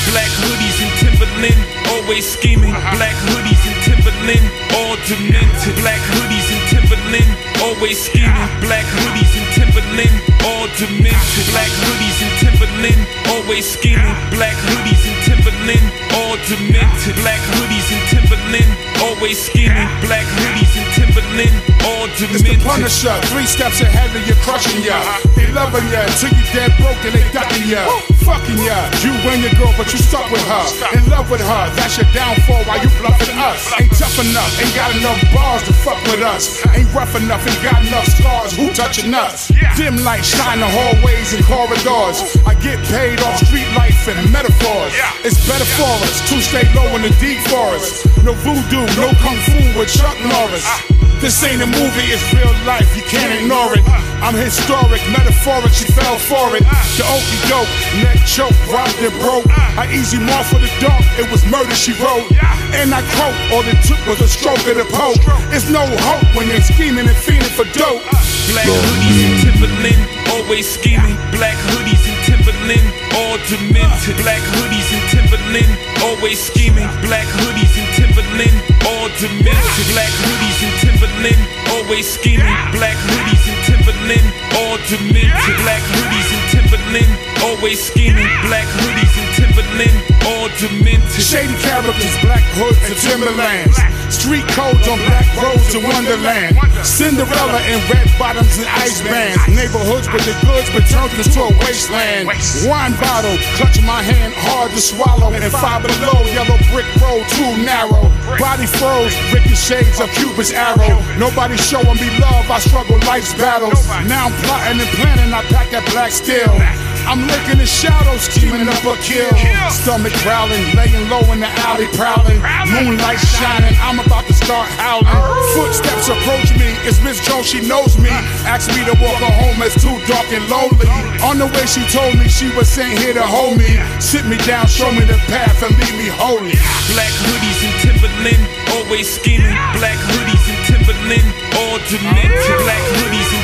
Black hoodies and Timberland, always scheming. Uh-huh. Black hoodies and Timberland, all demented. Black hoodies and coming always scheming. Black hoodies and Timberland, all demented. Black hoodies and Timberland, always scheming. Black hoodies and Timberland, all demented. Black hoodies and Timberland, always scheming. Black hoodies and Timberland, all It's the. Punisher, three steps ahead of you, crushing ya. They loving ya till you dead broke and they ducking ya. Fucking ya, you and your girl, but you stuck with her. In love with her, that's your downfall while you bluffing us. Ain't tough enough, ain't got enough bars to fuck with us. Ain't rough enough, ain't got enough scars, who touching us? Dim light shine the hallways and corridors. I get paid off street life and metaphors. It's better for us to stay low in the deep forest. No voodoo, no kung fu with Chuck Norris. Ah. This ain't a movie, it's real life, you can't ignore it. Ah. I'm historic, metaphoric, she fell for it. Ah. The okey doke, neck choke, robbed and broke. I easy mark for the dark, it was murder she wrote. And I quote, all it took was a stroke of the poke. It's no hope when they're scheming and fiending for dope. Black hoodies and Timberland, always scheming. Black hoodies and Timberland, all demented. Black hoodies and Timberland, always scheming. Black hoodies and Timberland, all demented. Black hoodies and Timberland, always scheming. Black hoodies and Timberland, all demented. Black hoodies and Timberland, always scheming. Black hoodies and Timberland, all demented. Shady characters, black hoods and timberlands. Street codes on black roads in Wonderland. Cinderella in red bottoms and ice bands. Neighborhoods with the goods but turned into a wasteland. Wine bottle, clutching my hand, hard to swallow. And five below, yellow brick road, too narrow. Body froze, ricochets of Cupid's arrow. Nobody showing me love, I struggle life's battles. Now I'm plotting and planning, I pack that black steel. I'm lurking in shadows, scheming up a kill. Stomach growling, laying low in the alley, prowling. Moonlight shining, I'm about to start howling. Oh. Footsteps approach me, it's Miss Jones, she knows me. Asked me to walk her home, it's too dark and lonely. On the way, she told me she was sent here to hold me. Sit me down, show me the path, and leave me holy. Black hoodies and Timberland, always scheming. Black hoodies and Timberland, all demented. Black hoodies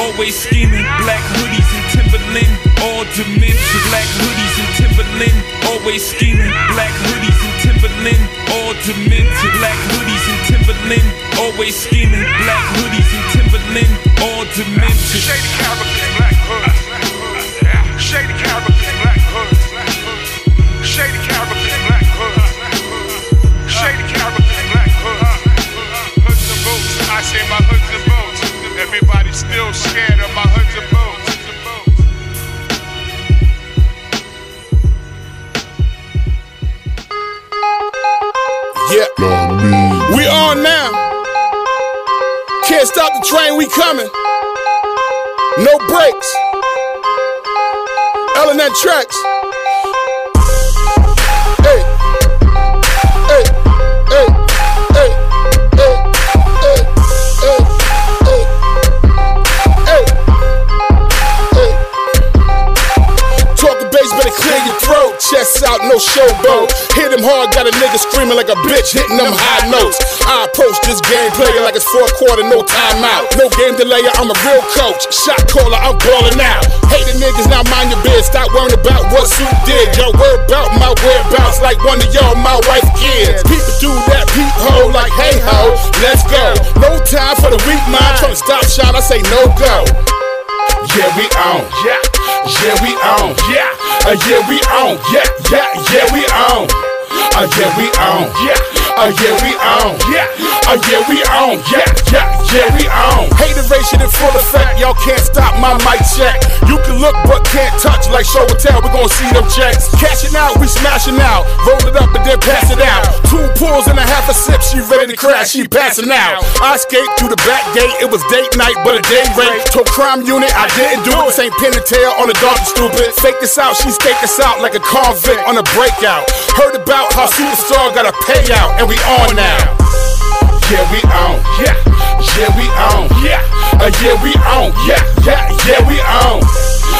always scheming. Black hoodies and Timberland, all demented. Black hoodies and Timberland, always scheming. Black hoodies and Timberland, all demented. Black hoodies and Timberland, always scheming. Black hoodies and Timberland, all demented. Shady characters, black hoods. Everybody's still scared of my hoods and. Yeah. We on now. Can't stop the train, we coming. No brakes. L&N tracks. Out, no showboat. Hit him hard, got a nigga screaming like a bitch, hitting them high notes. I approach this game player like it's fourth quarter, no timeout. No game delayer, I'm a real coach. Shot caller, I'm balling out. Hating niggas, now mind your biz. Stop worrying about what Sue did. Y'all worry about my whereabouts like one of y'all, my wife kids. People do that peephole like, hey ho, let's go. No time for the weak mind, trying to stop shot, I say no go. Yeah, we on. Yeah, yeah, we on. Yeah, uh, yeah, we on. Yeah, yeah, yeah, we on. Uh, yeah, we on. Yeah, uh, yeah, we on. Yeah, Oh yeah, we on. Yeah, yeah, yeah, we on. Hateration in full effect. Y'all can't stop my mic check. You can look but can't touch like show and tell. We gon' see them checks. Cashing out, we smashing out. Roll it up and then pass it out. Two pulls and a half a sip, she ready to crash, she passing out. I escaped through the back gate, it was date night, but a day rate. Told crime unit, I didn't do it. This ain't pin and tail on the dog, you stupid. Fake this out, she staked us out like a convict on a breakout. Heard about how superstar got a payout, and we on now. Yeah, we on. Yeah, yeah, we on. Yeah, uh, yeah, we on. Yeah, yeah, yeah, we on.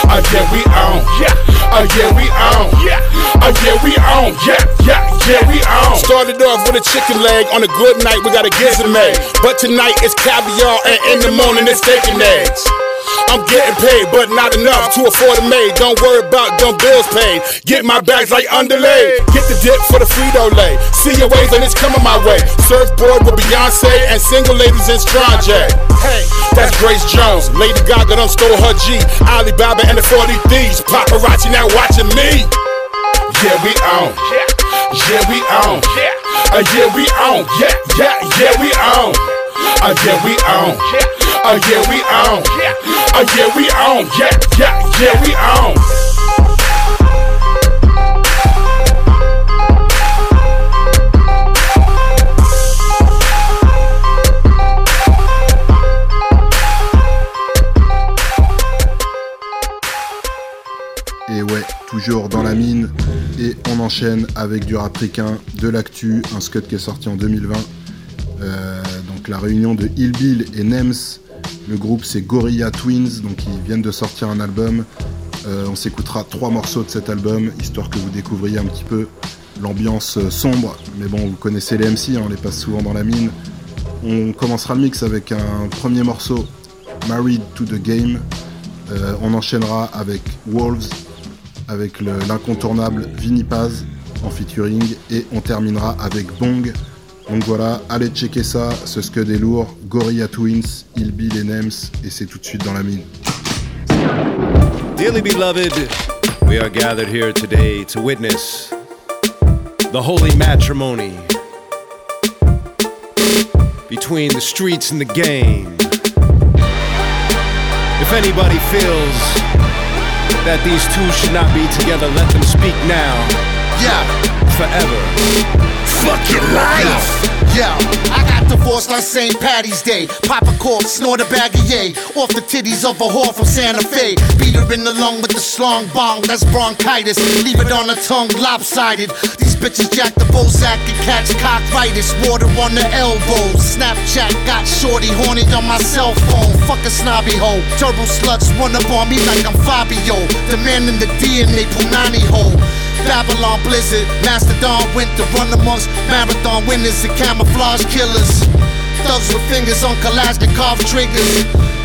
Uh, yeah, we on. Yeah, uh, yeah, we on. Yeah, uh, yeah, we on. Yeah, yeah, yeah, we on. Started off with a chicken leg. On a good night, we got a gizzard made. But tonight it's caviar, and in the morning it's steak and eggs. I'm getting paid, but not enough to afford a maid. Don't worry about dumb bills paid. Get my bags like underlay. Get the dip for the Frito Lay. See your ways and it's coming my way. Surfboard with Beyonce and single ladies in Strong J. Hey, that's Grace Jones. Lady Gaga done stole her G. Alibaba and the 40 thieves. Paparazzi now watching me. Yeah, we on. Yeah, we on. Uh, yeah, we on. Yeah, yeah, yeah, we on. Uh, yeah, we on. Uh, yeah, we on. Uh, yeah, we. Yeah, yeah, yeah, we. Et ouais, toujours dans la mine. Et on enchaîne avec du africain, de l'actu, un scud qui est sorti en 2020. Euh, donc la réunion de Hillbill et Nems. Le groupe c'est Gorilla Twins, donc ils viennent de sortir un album. Euh, on s'écoutera trois morceaux de cet album, histoire que vous découvriez un petit peu l'ambiance euh, sombre. Mais bon, vous connaissez les MC, hein, on les passe souvent dans la mine. On commencera le mix avec un premier morceau, Married to the Game. Euh, on enchaînera avec Wolves, avec le- l'incontournable Vinny Paz en featuring. Et on terminera avec Bong. Donc voilà, allez checker ça, ce scud est lourd. Gorilla Twins, Ill Bill et Nems. Et c'est tout de suite dans la mine. Dearly beloved, we are gathered here today to witness the holy matrimony between the streets and the game. If anybody feels that these two should not be together, let them speak now. Yeah. Forever. Fuck your life. Yo, I got divorced on St. Patty's Day. Pop a cork, snort a bag of yay. Off the titties of a whore from Santa Fe. Beat her in the lung with the slung bong, that's bronchitis. Leave it on the tongue, lopsided. These bitches jack the Bozak and catch cockritis. Water on the elbows. Snapchat got shorty horny on my cell phone. Fuck a snobby hoe. Turbo sluts run up on me like I'm Fabio. The man in the DNA Punani hole. Babylon Blizzard, Mastodon went to run amongst marathon winners and camouflage killers. Thugs with fingers on Kalashnikov triggers.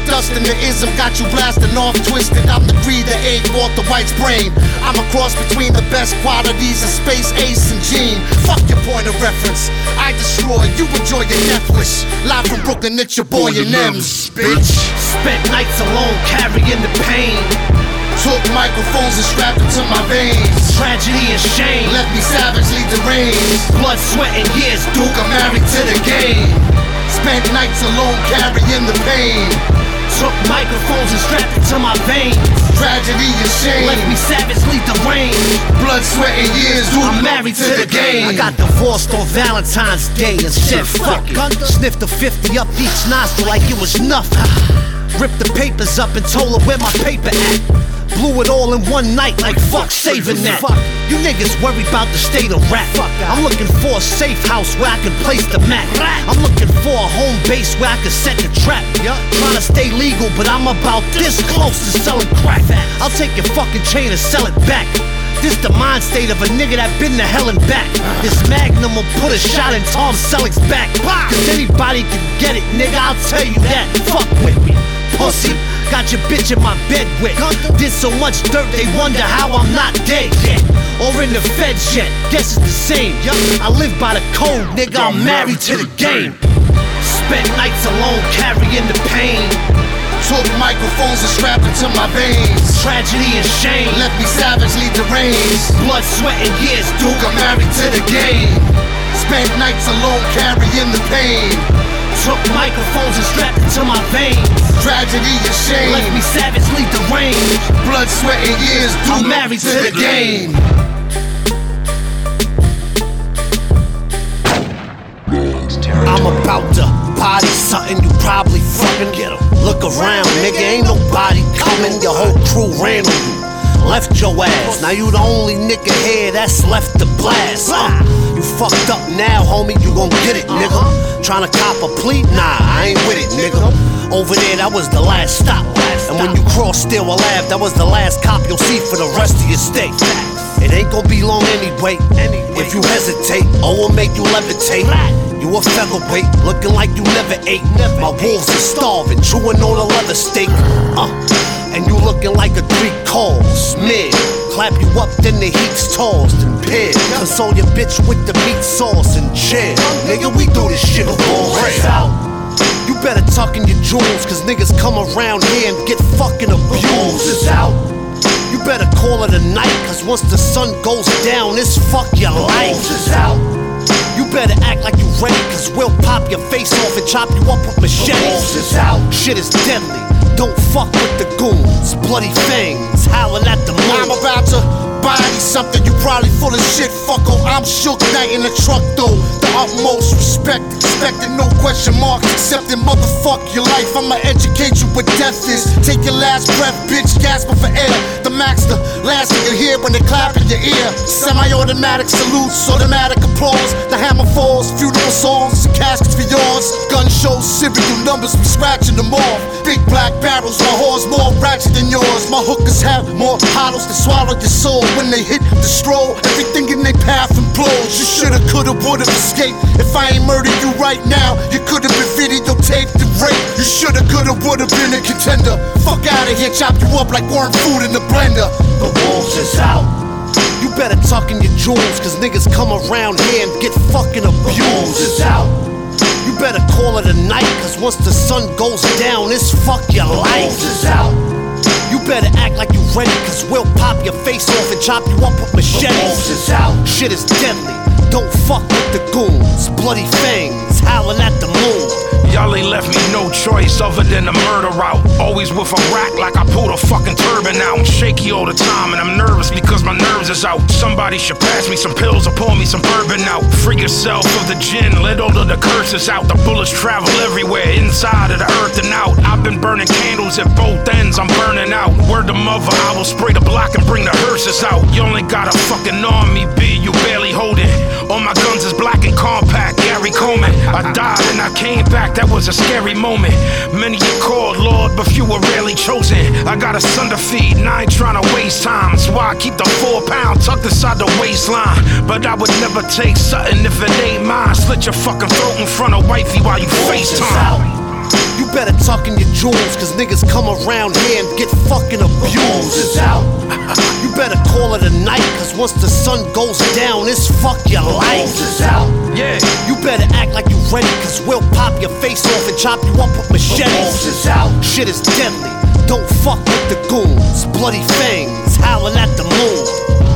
Dust in the ism got you blasting off twisted. I'm the that ate Walter White's brain. I'm a cross between the best qualities of Space Ace and Gene. Fuck your point of reference. I destroy, you enjoy your death wish. Live from Brooklyn, it's your boy Nems, bitch. Spent nights alone carrying the pain. Took microphones and strapped them to my veins. Tragedy and shame. Left me savagely deranged. Blood, sweat, and years, Duke, I'm married to the game. Spent nights alone carrying the pain. Took microphones and strapped it to my veins. Tragedy and shame. Left me savagely deranged. Blood, sweat, and years. Duke, I'm married to the game. I got divorced on Valentine's Day and shit, fuck it. Sniffed the 50 up each nostril like it was nothing. Ripped the papers up and told her where my paper at. Blew it all in one night like fuck saving that. You niggas worry about the state of rap. I'm looking for a safe house where I can place the mat. I'm looking for a home base where I can set the trap. Trying to stay legal, but I'm about this close to selling crack. I'll take your fucking chain and sell it back. This the mind state of a nigga that been to hell and back. This magnum will put a shot in Tom Selleck's back. Cause anybody can get it, nigga, I'll tell you that. Fuck with me, pussy. Got your bitch in my bed with. Did so much dirt, they wonder how I'm not dead yet. Or in the feds yet. Guess it's the same. I live by the code, nigga, I'm married to the game. Spent nights alone carrying the pain. Took microphones and strapped them to my veins. Tragedy and shame. Left me savagely deranged. Blood, sweat, and years, Duke, I'm married to the game. Spent nights alone carrying the pain. Took microphones and strapped it to my veins. Tragedy and shame left me savagely deranged. Blood, sweat, and years Do I'm married to, the, game. I'm about to body something you probably fucking get em. Look around, nigga, ain't nobody coming. Your whole crew ran on you, left your ass. Now you the only nigga here that's left to blast. Uh you fucked up now, homie. You gon' get it, nigga. Tryna cop a plea? Nah, I ain't with it, nigga. Over there, that was the last stop. And when you cross Still alive, that was the last cop you'll see for the rest of your stay. It ain't gonna be long anyway. If you hesitate, I will make you levitate. You a featherweight, looking like you never ate. My wolves are starving, chewing on a leather steak. Uh, and you looking like a three calls. Mid, clap you up, then the heat's tossed and paired. Console your bitch with the meat sauce and chill. Nigga, we do this shit for real. You better tuck in your jewels, cause niggas come around here and get fucking abused. out. You better call it a night, cause once the sun goes down, it's fuck your life. out. You better act like you ready, cause we'll pop your face off and chop you up with machetes. out. Shit is deadly. Don't fuck with the goons. Bloody fangs, howling at the moon. I'm about to body something you probably full of shit. Fucko, I'm shook night in the truck though. The utmost respect, expecting no question marks, accepting motherfuck your life. I'ma educate you what death is. Take your last breath, bitch, gasping for air. The max, the last thing you hear when they clap in your ear. Semi-automatic salutes, automatic applause. The hammer falls, funeral songs, caskets for yours. Gun shows, serial numbers, we scratching them off. Big black barrels, my whores more ratchet than yours. My hookers have more hollows to swallow your soul. When they hit the stroll, everything in their path implodes. You shoulda, coulda, woulda escaped. If I ain't murdered you right now, you coulda been videotaped and raped. You shoulda, coulda, woulda been a contender. Fuck out of here, chop you up like worm food in the blender. The wolves is out. You better tuck in your jewels, cause niggas come around here and get fucking abused. The wolves is out. You better call it a night, cause once the sun goes down, it's fuck your life. The wolves is out. You better act like you ready, cause we'll pop your face off and chop you up with machetes. is out. Shit is deadly. Don't fuck with the goons. Bloody fangs, howling at the moon. Y'all ain't left me no choice other than the murder route. Always with a rack like I pulled a fucking turban out. I'm shaky all the time and I'm nervous because my nerves is out. Somebody should pass me some pills or pour me some bourbon out. Free yourself of the gin, let all of the curses out. The bullets travel everywhere, inside of the earth and out. I've been burning candles at both ends, I'm burning out. Word to mother, I will spray the block and bring the hearses out. You only got a fucking army, B, you barely hold it. All my guns is black and compact, Gary Coleman. I died and I came back, that was a scary moment. Many you called, Lord, but few were rarely chosen. I got a son to feed, and I ain't trying to waste time. That's why I keep the four pound tucked inside the waistline. But I would never take something if it ain't mine. Slit your fucking throat in front of wifey while you FaceTime. You better tuck in your jewels, cause niggas come around here and get fucking abused. is out. You better call it a night, cause once the sun goes down, it's fuck your life. is out. Yeah. You better act like you ready, cause we'll pop your face off and chop you up with machetes. is out. Shit is deadly. Don't fuck with the goons. Bloody fangs, howling at the moon.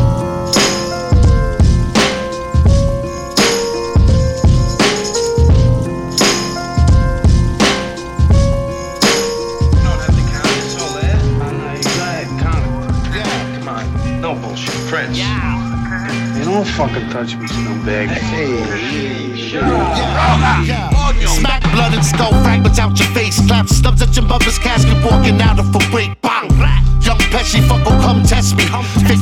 Fucking touch me, scumbag. Smack blood and skull fragments out your face. Slap stubs at your mother's casket, walking out of a break. Young Pesci, fuck come test me.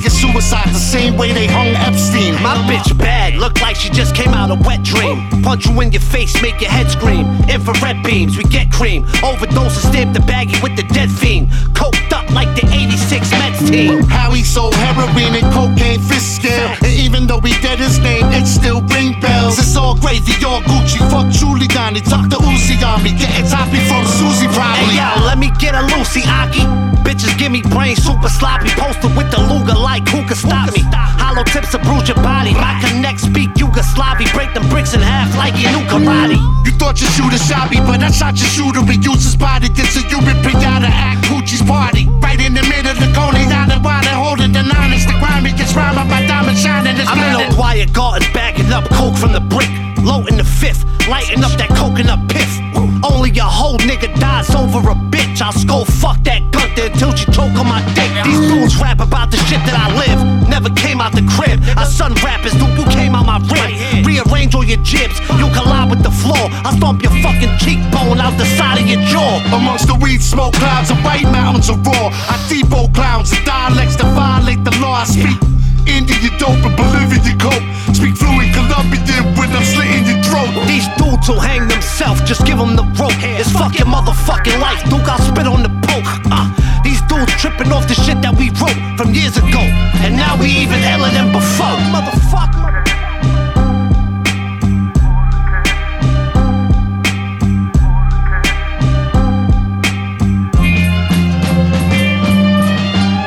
Your suicide the same way they hung Epstein. My bitch bad, look like she just came out of wet dream. Punch you in your face, make your head scream. Infrared beams, we get cream. Overdose and stamp the baggie with the dead fiend. Coked up like the 86 Mets team. How he sold heroin and cocaine fist scale. And even though we dead his name, it still ring bells. It's all crazy, all Gucci. Fuck Julie Giuliani, Dr. Uzi on me. Getting toppy from Susie probably. Hey yo, let me get a Lucy Aki. Bitches give me brain super sloppy. Posted with the Luger like who can stop me? Hollow tips to bruise your body. My connect speak Yugoslavi. Break them bricks in half like you knew karate. You thought your shooter shot me, but I shot your shooter. We use his body. Gets a human pinata act. Gucci's party. Right in the middle of the coney down the water. Holding the honest. The grimy gets round by my diamond shining. I'm in a quiet garden bagging up coke from the brick. Low in the fifth, lighting up that coconut piff. Only a whole nigga dies over a bitch. I'll skull fuck that gunther until she choke on my dick. These dudes rap about the shit that I live. Never came out the crib. I son rappers, dude, you came out my rib. Rearrange all your jibs, you collide with the floor. I'll I your fucking cheekbone out the side of your jaw. Amongst the weed smoke clouds and white mountains of raw, I depot clowns and dialects that violate the law. I speak Indian dope and Bolivian coke. Speak fluent Colombian when I'm slitting your throat. These dudes will hang themselves, just give them the rope. It's fuck your motherfucking life, dude. I'll spit on the poke. Uh, these dudes tripping off the shit that we wrote from years ago. And now we even iller than before. Motherfucker.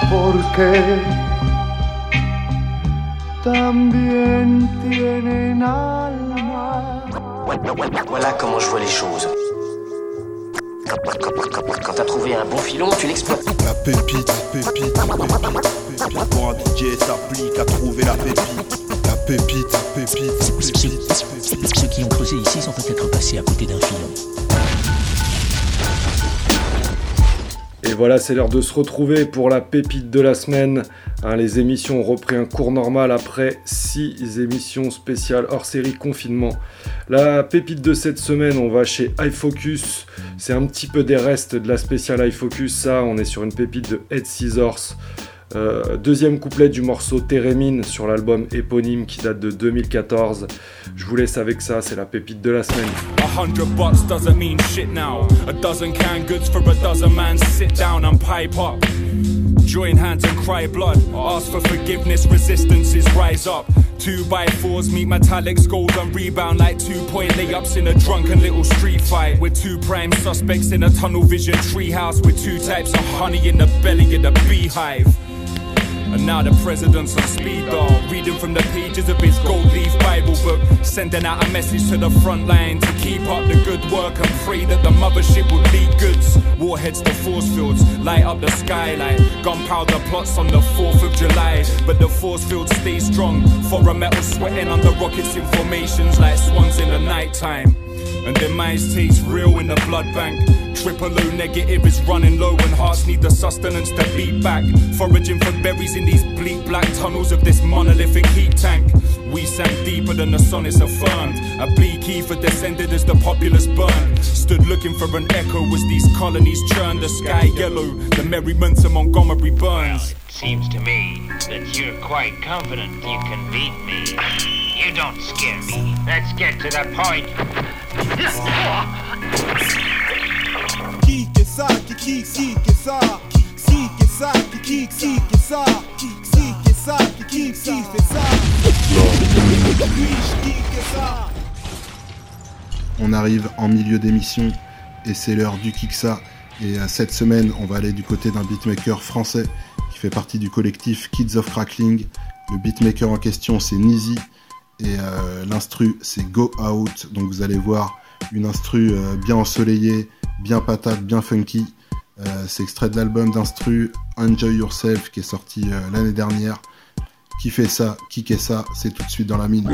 Porque también tienen alma. Voilà comment je vois les choses. Quand, t'as trouvé un bon filon, tu l'exploites. La pépite, pépite, pépite, pépite. Pour un DJ s'applique à trouver la pépite. La pépite, pépite, pépite, pépite. Ceux qui ont creusé ici sont peut-être passés à côté d'un filon. Et voilà, c'est l'heure de se retrouver pour la pépite de la semaine. Hein, les émissions ont repris un cours normal après 6 émissions spéciales hors série confinement. La pépite de cette semaine, on va chez iFocus. C'est un petit peu des restes de la spéciale iFocus. Ça, on est sur une pépite de Ed Scissors. Euh, deuxième couplet du morceau Térémine sur l'album éponyme qui date de 2014. Je vous laisse avec ça, c'est la pépite de la semaine. A hundred bucks doesn't mean shit now. A dozen canned goods for a dozen man. Sit down and pipe up. Join hands and cry blood. Ask for forgiveness, resistances rise up. Two by fours meet metallics, gold and rebound like two point layups in a drunken little street fight. With two prime suspects in a tunnel vision treehouse with two types of honey in the belly of the beehive. Now the president's on speed dial, reading from the pages of his gold leaf Bible book, sending out a message to the front line to keep up the good work and pray that the mothership will lead goods. Warheads to force fields, light up the skylight. Gunpowder plots on the 4th of July, but the force field stays strong. For a metal sweating under rockets in formations like swans in the nighttime. And their minds taste real in the blood bank. Triple O negative is running low and hearts need the sustenance to beat back. Foraging for berries in these bleak black tunnels of this monolithic heat tank. We sank deeper than the sonnets affirmed. A bleak ether descended as the populace burned. Stood looking for an echo as these colonies churned. The sky yellow, the merriments of Montgomery burns. Well, it Seems to me that you're quite confident you can beat me. You don't scare me. Let's get to the point. On arrive en milieu d'émission et c'est l'heure du Kiksa. Et cette semaine, on va aller du côté d'un beatmaker français qui fait partie du collectif Kids of Crackling. Le beatmaker en question, c'est Nizi. Et euh, l'instru, c'est Go Out. Donc vous allez voir une instru euh, bien ensoleillée, bien patate, bien funky. Euh, c'est extrait de l'album d'instru Enjoy Yourself qui est sorti l'année dernière. Qui fait ça Qui ça C'est tout de suite dans la mine.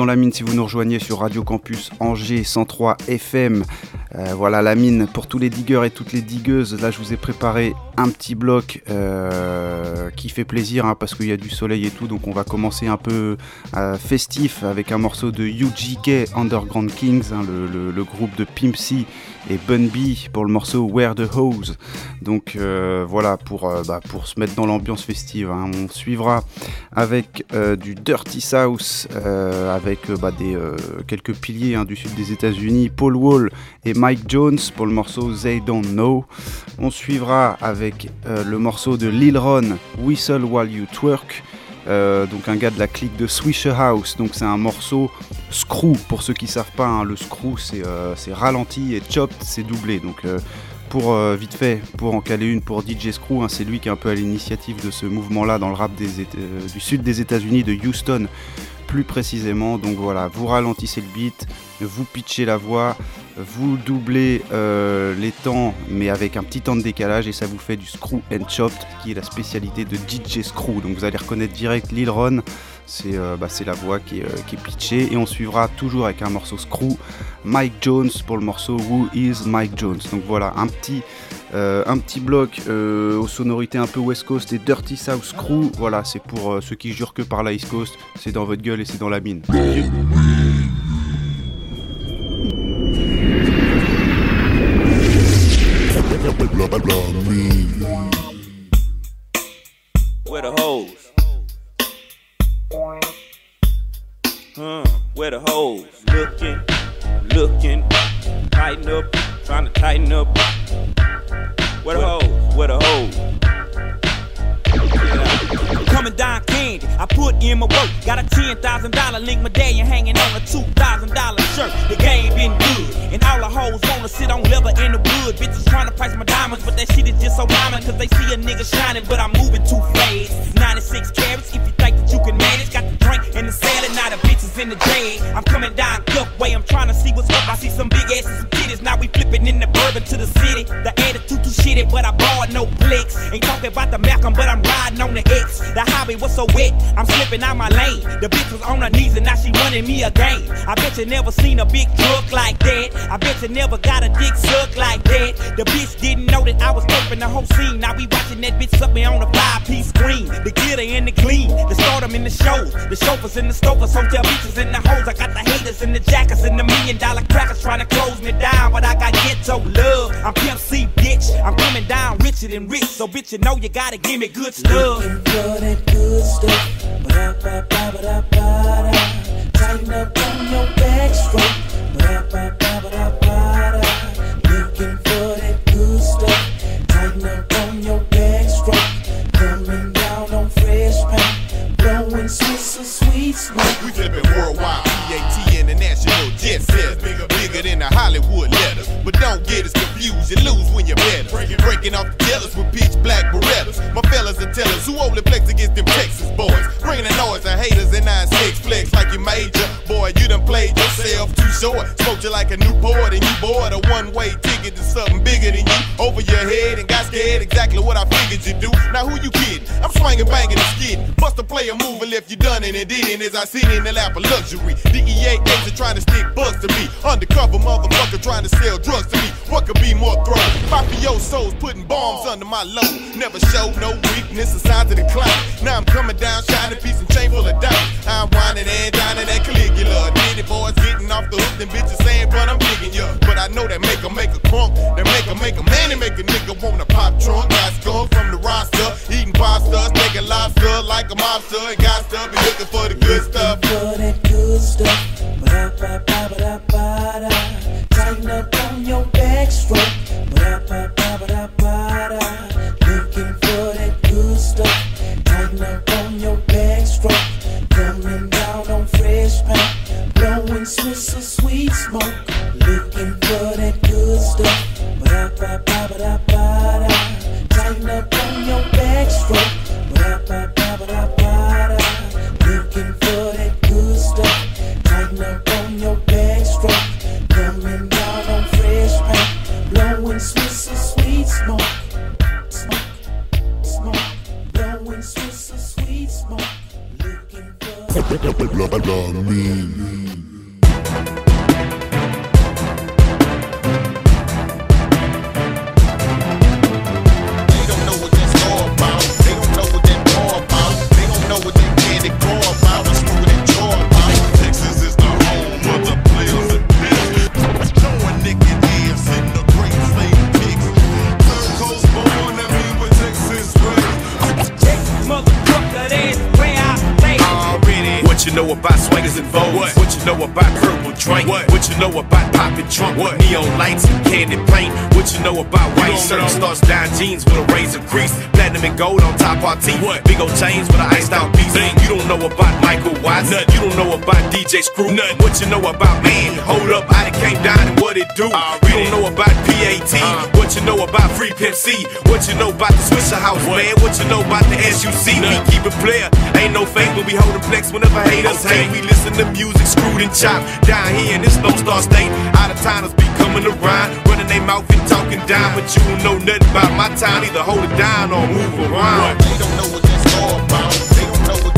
Dans la mine si vous nous rejoignez sur Radio Campus Angers 103 FM. Euh, voilà la mine pour tous les digueurs et toutes les digueuses. Là, je vous ai préparé un petit bloc euh, qui fait plaisir hein, parce qu'il y a du soleil et tout. Donc, on va commencer un peu euh, festif avec un morceau de UGK Underground Kings, hein, le, le, groupe de Pimp C et Bun B pour le morceau Where the Hose. Donc euh, voilà pour, euh, bah, pour se mettre dans l'ambiance festive. Hein. On suivra avec euh, du Dirty South, avec bah, quelques piliers hein, du sud des États-Unis, Paul Wall et Mike Jones pour le morceau They Don't Know. On suivra avec le morceau de Lil Ron, Whistle While You Twerk. Euh, donc un gars de la clique de Swisher House. Donc c'est un morceau screw pour ceux qui savent pas. Hein. le screw euh, c'est ralenti et chopped c'est doublé. Donc euh, pour vite fait, pour en caler une pour DJ Screw, hein, c'est lui qui est un peu à l'initiative de ce mouvement-là dans le rap du sud des États-Unis, de Houston plus précisément. Donc voilà, vous ralentissez le beat, vous pitchez la voix, vous doublez euh, les temps, mais avec un petit temps de décalage, et ça vous fait du screw and chopped, qui est la spécialité de DJ Screw. Donc vous allez reconnaître direct Lil Ron, c'est euh, bah, la voix euh, qui est, pitchée, et on suivra toujours avec un morceau screw Mike Jones pour le morceau Who is Mike Jones. Donc voilà, un petit, un petit bloc aux sonorités un peu West Coast et Dirty South Screw. Voilà, c'est pour ceux qui jurent que par la East Coast, c'est dans votre gueule et c'est dans la mine. Where the where the? Looking, looking, up, trying to tighten up. Where the hoes? Where the hoes? Coming down candy, I put in my work. Got a ten thousand dollar link medallion hanging on a two thousand dollar shirt. The game been good, and all the hoes wanna sit on leather in the wood. Bitches trying to price my diamonds, but that shit is just so diamond. Cause they see a nigga shining, but I'm moving too fast. 96 carats, if you think you can manage. Got the drink and the salad, now the bitches in the jag. I'm coming down duck way, I'm trying to see what's up. I see some big asses, some titties. Now we flipping in the bourbon to the city. The attitude too shitty, but I bought no flicks. Ain't talking about the Malcolm, but I'm riding on the X. The hobby was so wet, I'm slipping out my lane. The bitch was on her knees and now she running me a game. I bet you never seen a big truck like that. I bet you never got a dick suck like that. The bitch didn't know that I was taping the whole scene. Now we watching that bitch suck me on a five piece screen. The glitter and the clean, the stardom in the shows, the chauffeurs and the stokers, hotel bitches and the hoes. I got the haters and the jackers and the million dollar crackers trying to close me down, but I got ghetto love. I'm Pimp C, bitch. I'm coming down richer than rich, so bitch, you know you gotta give me good stuff For that good stuff. Tighten up on your backstroke. Looking for that good stuff. Tighten up Hollywood letters. But don't get us confused. You lose when you're better. Breaking off the jealous with pitch black berettas. My fellas and tellers who only flex against them Texas boys. Bringing the noise and haters and 9-6 flex like you major. Boy, you done played yourself too short. Smoked you like a new board and you bought a one-way ticket to something bigger than you. Over your head and got scared exactly what I figured you do. Now who you kidding? I'm swinging, banging, and skidding. Must have play a move and if you done and it as I sit in the lap of luxury. DEA agents trying to stick bugs to me. Undercover motherfucker trying to sell drugs to me. What could be more thrown? Mafiosos putting bombs under my load. Never show no weakness or signs of decline. Now I'm coming down, shining piece and chain full of diamonds. I'm whining and dining at Caligula. Diddy boys getting off the hook, them bitches saying, but I'm digging ya. But I know that make 'em make a crunk. That make 'em make a man and make a nigga wanna pop trunk. Got skunk from the roster, eating pasta, taking lobster like a mobster. And got stuff, be looking for the good stuff. For that good stuff. Tighten up on your backstroke. Mixed with sweet smoke. Looking for that good stuff. Ba ba ba ba ba da. Tighten up on your backstroke. Ba ba ba ba ba da. Looking for that good stuff. Tighten up on your backstroke. Coming out on fresh pack. Blowing Swiss some sweet smoke. Smoke, smoke. Blowing sweet some sweet smoke. Looking for. Love me. niggas in vogue. What? what you know about purple drink? What? know about popping trunk what? with neon lights and candy paint? What you know about white shirts, starts down jeans with a razor crease, platinum and gold on top our teeth, what? big old chains with an iced out piece. Dang. You don't know about Michael Watts, Nothing. you don't know about DJ Screw, Nothing. what you know about me? Hold up, I done came down and what it do? Uh, you don't know about PAT, uh, uh-huh. what you know about Free Pimp C, what you know about the Swishahouse, what? man? What you know about the SUC? Nothing. We keep it player, ain't no fake, but we hold a flex whenever haters okay. hate. We listen to music, screwed and chopped down here in this no lost state. Out of towners be coming around, running their mouth and talking down. But you don't know nothing about my town. Either hold it down or move around. They don't know what this all about. They don't know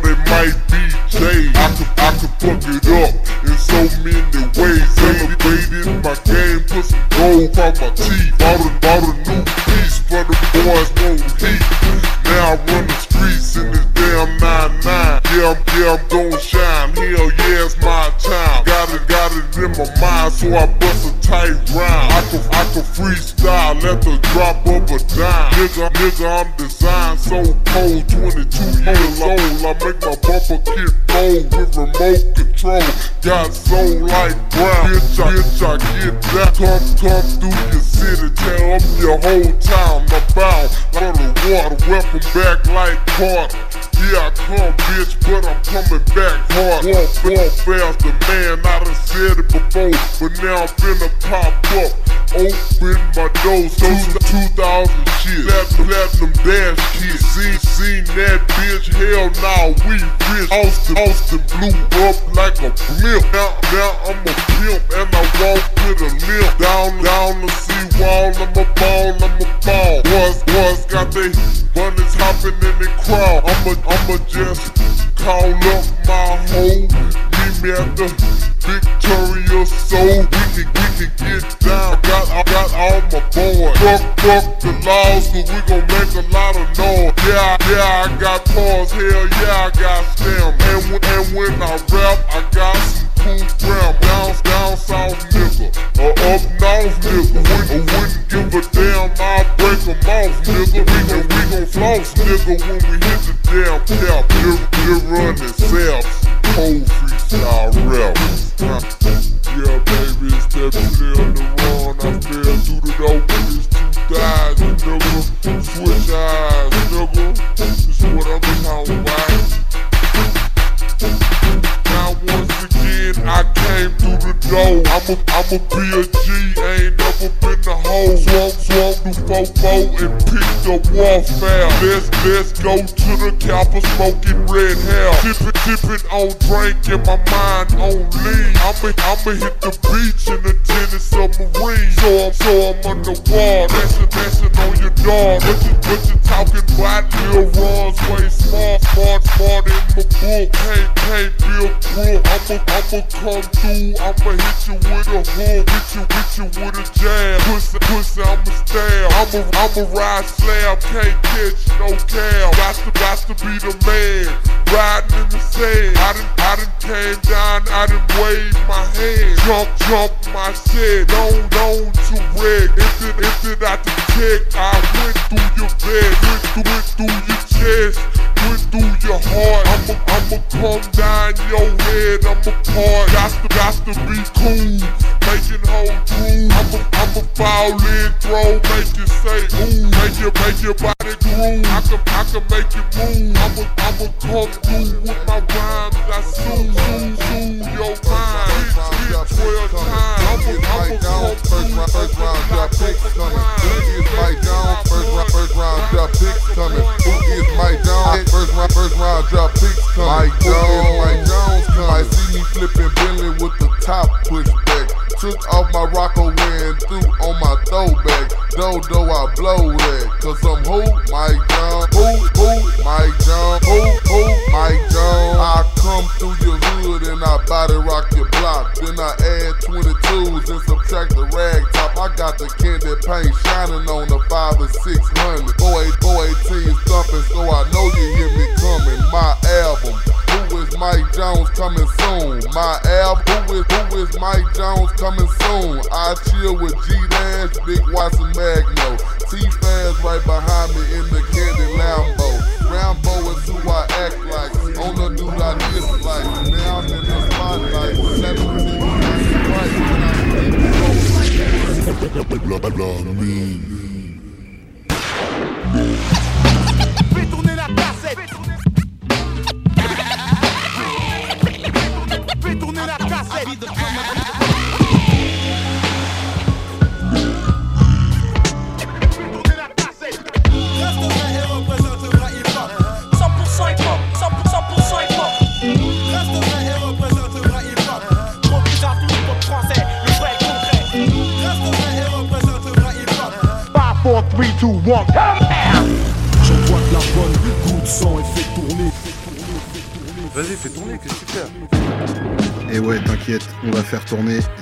or they might be J's. I could, I could fuck it up in so many ways. Elevated my game, put some gold on my teeth. Bought a, bought a new piece for the boys, no heat. Now I run the streets in this damn 9-9. Yeah, I'm, yeah, I'm gon' shine. Hell yeah, it's my time. Got it, got it in my mind, so I bust a tight rhyme. I can, I can freestyle, let the drop of a dime. Nigga, nigga, I'm designed so cold, 22 years old. I make my bumper kick bold with remote control. Got soul like brown. Bitch, I, bitch, I get that. Come, come through your city, tear up your whole town. I'm bound like the water, weapon back like Carter. Yeah, I come, bitch, but I'm coming back hard. Walk, walk faster, man. I done said it before, but now I'm finna pop up. Open my doors, those 2000 shit. Plat- Platinum dash kid. Seen, seen that bitch, hell nah, we rich. Austin, Austin blew up like a blimp. Now, now I'm a pimp and I walk with a limp. Down, down the seawall, I'm a ball, I'm a ball. Boys, boys got they bunnies hopping in the crowd. I'ma, I'ma just call up my hoe. Meet me at the Victoria Soul. We can, we can get down. I Got, I got all my boys. Fuck, fuck the laws, cause we gon' make a lot of noise. Yeah, yeah, I got pause. Hell yeah, I got stem. And when, and when I rap, I got some cool gram. Down, down south nigga. Or up north nigga. Wouldn't, give a damn, I'll off nigga. We gon' we gon' floss nigga when we hit the damn cap. We're, we're running selves. Whole freestyle. Huh. Yeah, baby, it's that play on the run. I fell through the door with this 2000, nigga. Switch eyes, nigga. This is what I'm talking about. Now once again, I came through the door. I'ma, I'ma be a G, ain't never been a hoe. Swung, swung the fofo and picked up warfare. Let's, let's go to the Kappa smoking red hair. Tipping, tipping on drink and my mind on lean. I'ma, I'ma hit the beach in the tennis submarine. So I'm, so I'm underwater, dancing, dancing on your dog. What you, what you talking about? Lil Ron's way smart, smart, smart in my book. Can't, can't be a. I'ma, I'ma come through. I'ma hit you with a hook. Hit you, hit you with a jab. Pussy, pussy, I'ma stab. I'ma, I'ma ride slab. Can't catch no cab. Got to, got to be the man. Riding in the sand. I done, I done came down. I done waved my hand. Jump, jump my shed. Don't, don't to red. If it, if it out the check, I went through your bed. Went through, went through your chest. Went through your heart. I'ma, I'ma come down your head. I'ma part. Got to, got to be cool. Making whole crew. I'ma, I'ma fall in, throw, make you say ooh. Make you, make your body groove. I can, I can make you move. I'ma, I'ma come through with my rhymes. I soon, soon, soon your mind. Hit, hit 12 times. I'ma, I'ma come First round, first round, drop picks coming. Is Mike Jones? First round, first round, drop picks coming. Who is Mike Jones? First round, first round, drop picks coming. Mike Jones, Mike Jones coming. Might see me flipping Bentley with the top pushed back. Took off my Rocco wearing through on my throwback. Dodo, I blow that. Cause I'm who? Mike Jones. Who? Who? Mike Jones. Who? Who? Mike Jones. Then I add 22s and subtract the rag top. I got the candy paint shining on the 5 or 600. 418 thumping, so I know you hear me coming. My album. Who is Mike Jones coming soon? My album. Who is, who is Mike Jones coming soon? I chill with G Dash, Big Watson Magno. T-Fans right behind me in the when I Fais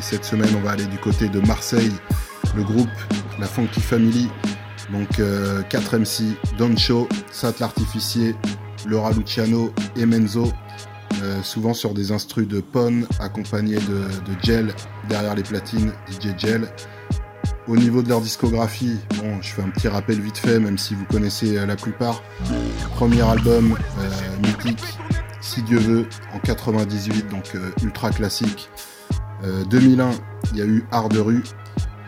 cette semaine, on va aller du côté de Marseille. Le groupe, la Funky Family. Donc 4 MC, Don Show, Sat l'Artificier, Laura Luciano et Menzo. Euh, souvent sur des instrus de Pon accompagnés de, Gel derrière les platines, DJ Gel. Au niveau de leur discographie, bon, je fais un petit rappel vite fait, même si vous connaissez euh, la plupart. Premier album euh, mythique, Si Dieu veut, en 98, donc euh, ultra classique. Euh, 2001, il y a eu Art de rue.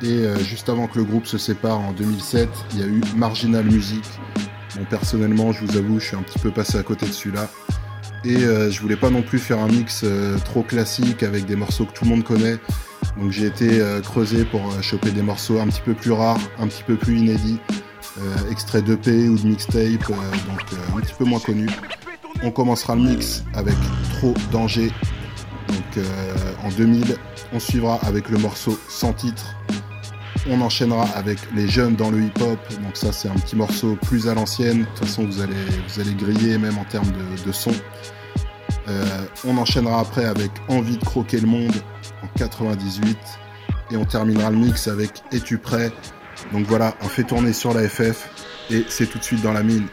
Et euh, juste avant que le groupe se sépare, en 2007, il y a eu Marginal Music. Bon, personnellement, je vous avoue, je suis un petit peu passé à côté de celui-là. Et euh, je voulais pas non plus faire un mix euh, trop classique avec des morceaux que tout le monde connaît. Donc j'ai été euh, creusé pour euh, choper des morceaux un petit peu plus rares, un petit peu plus inédits, euh, extraits d'EP ou de mixtape, euh, donc euh, un petit peu moins connus. On commencera le mix avec Trop Danger, donc euh, en 2000. On suivra avec le morceau sans titre. On enchaînera avec Les Jeunes dans le hip-hop, donc ça c'est un petit morceau plus à l'ancienne. De toute façon vous allez, vous allez griller même en termes de, son. Euh, on enchaînera après avec Envie de croquer le monde en 98 et on terminera le mix avec Es-tu prêt? Donc voilà, on fait tourner sur la FF et c'est tout de suite dans la mine.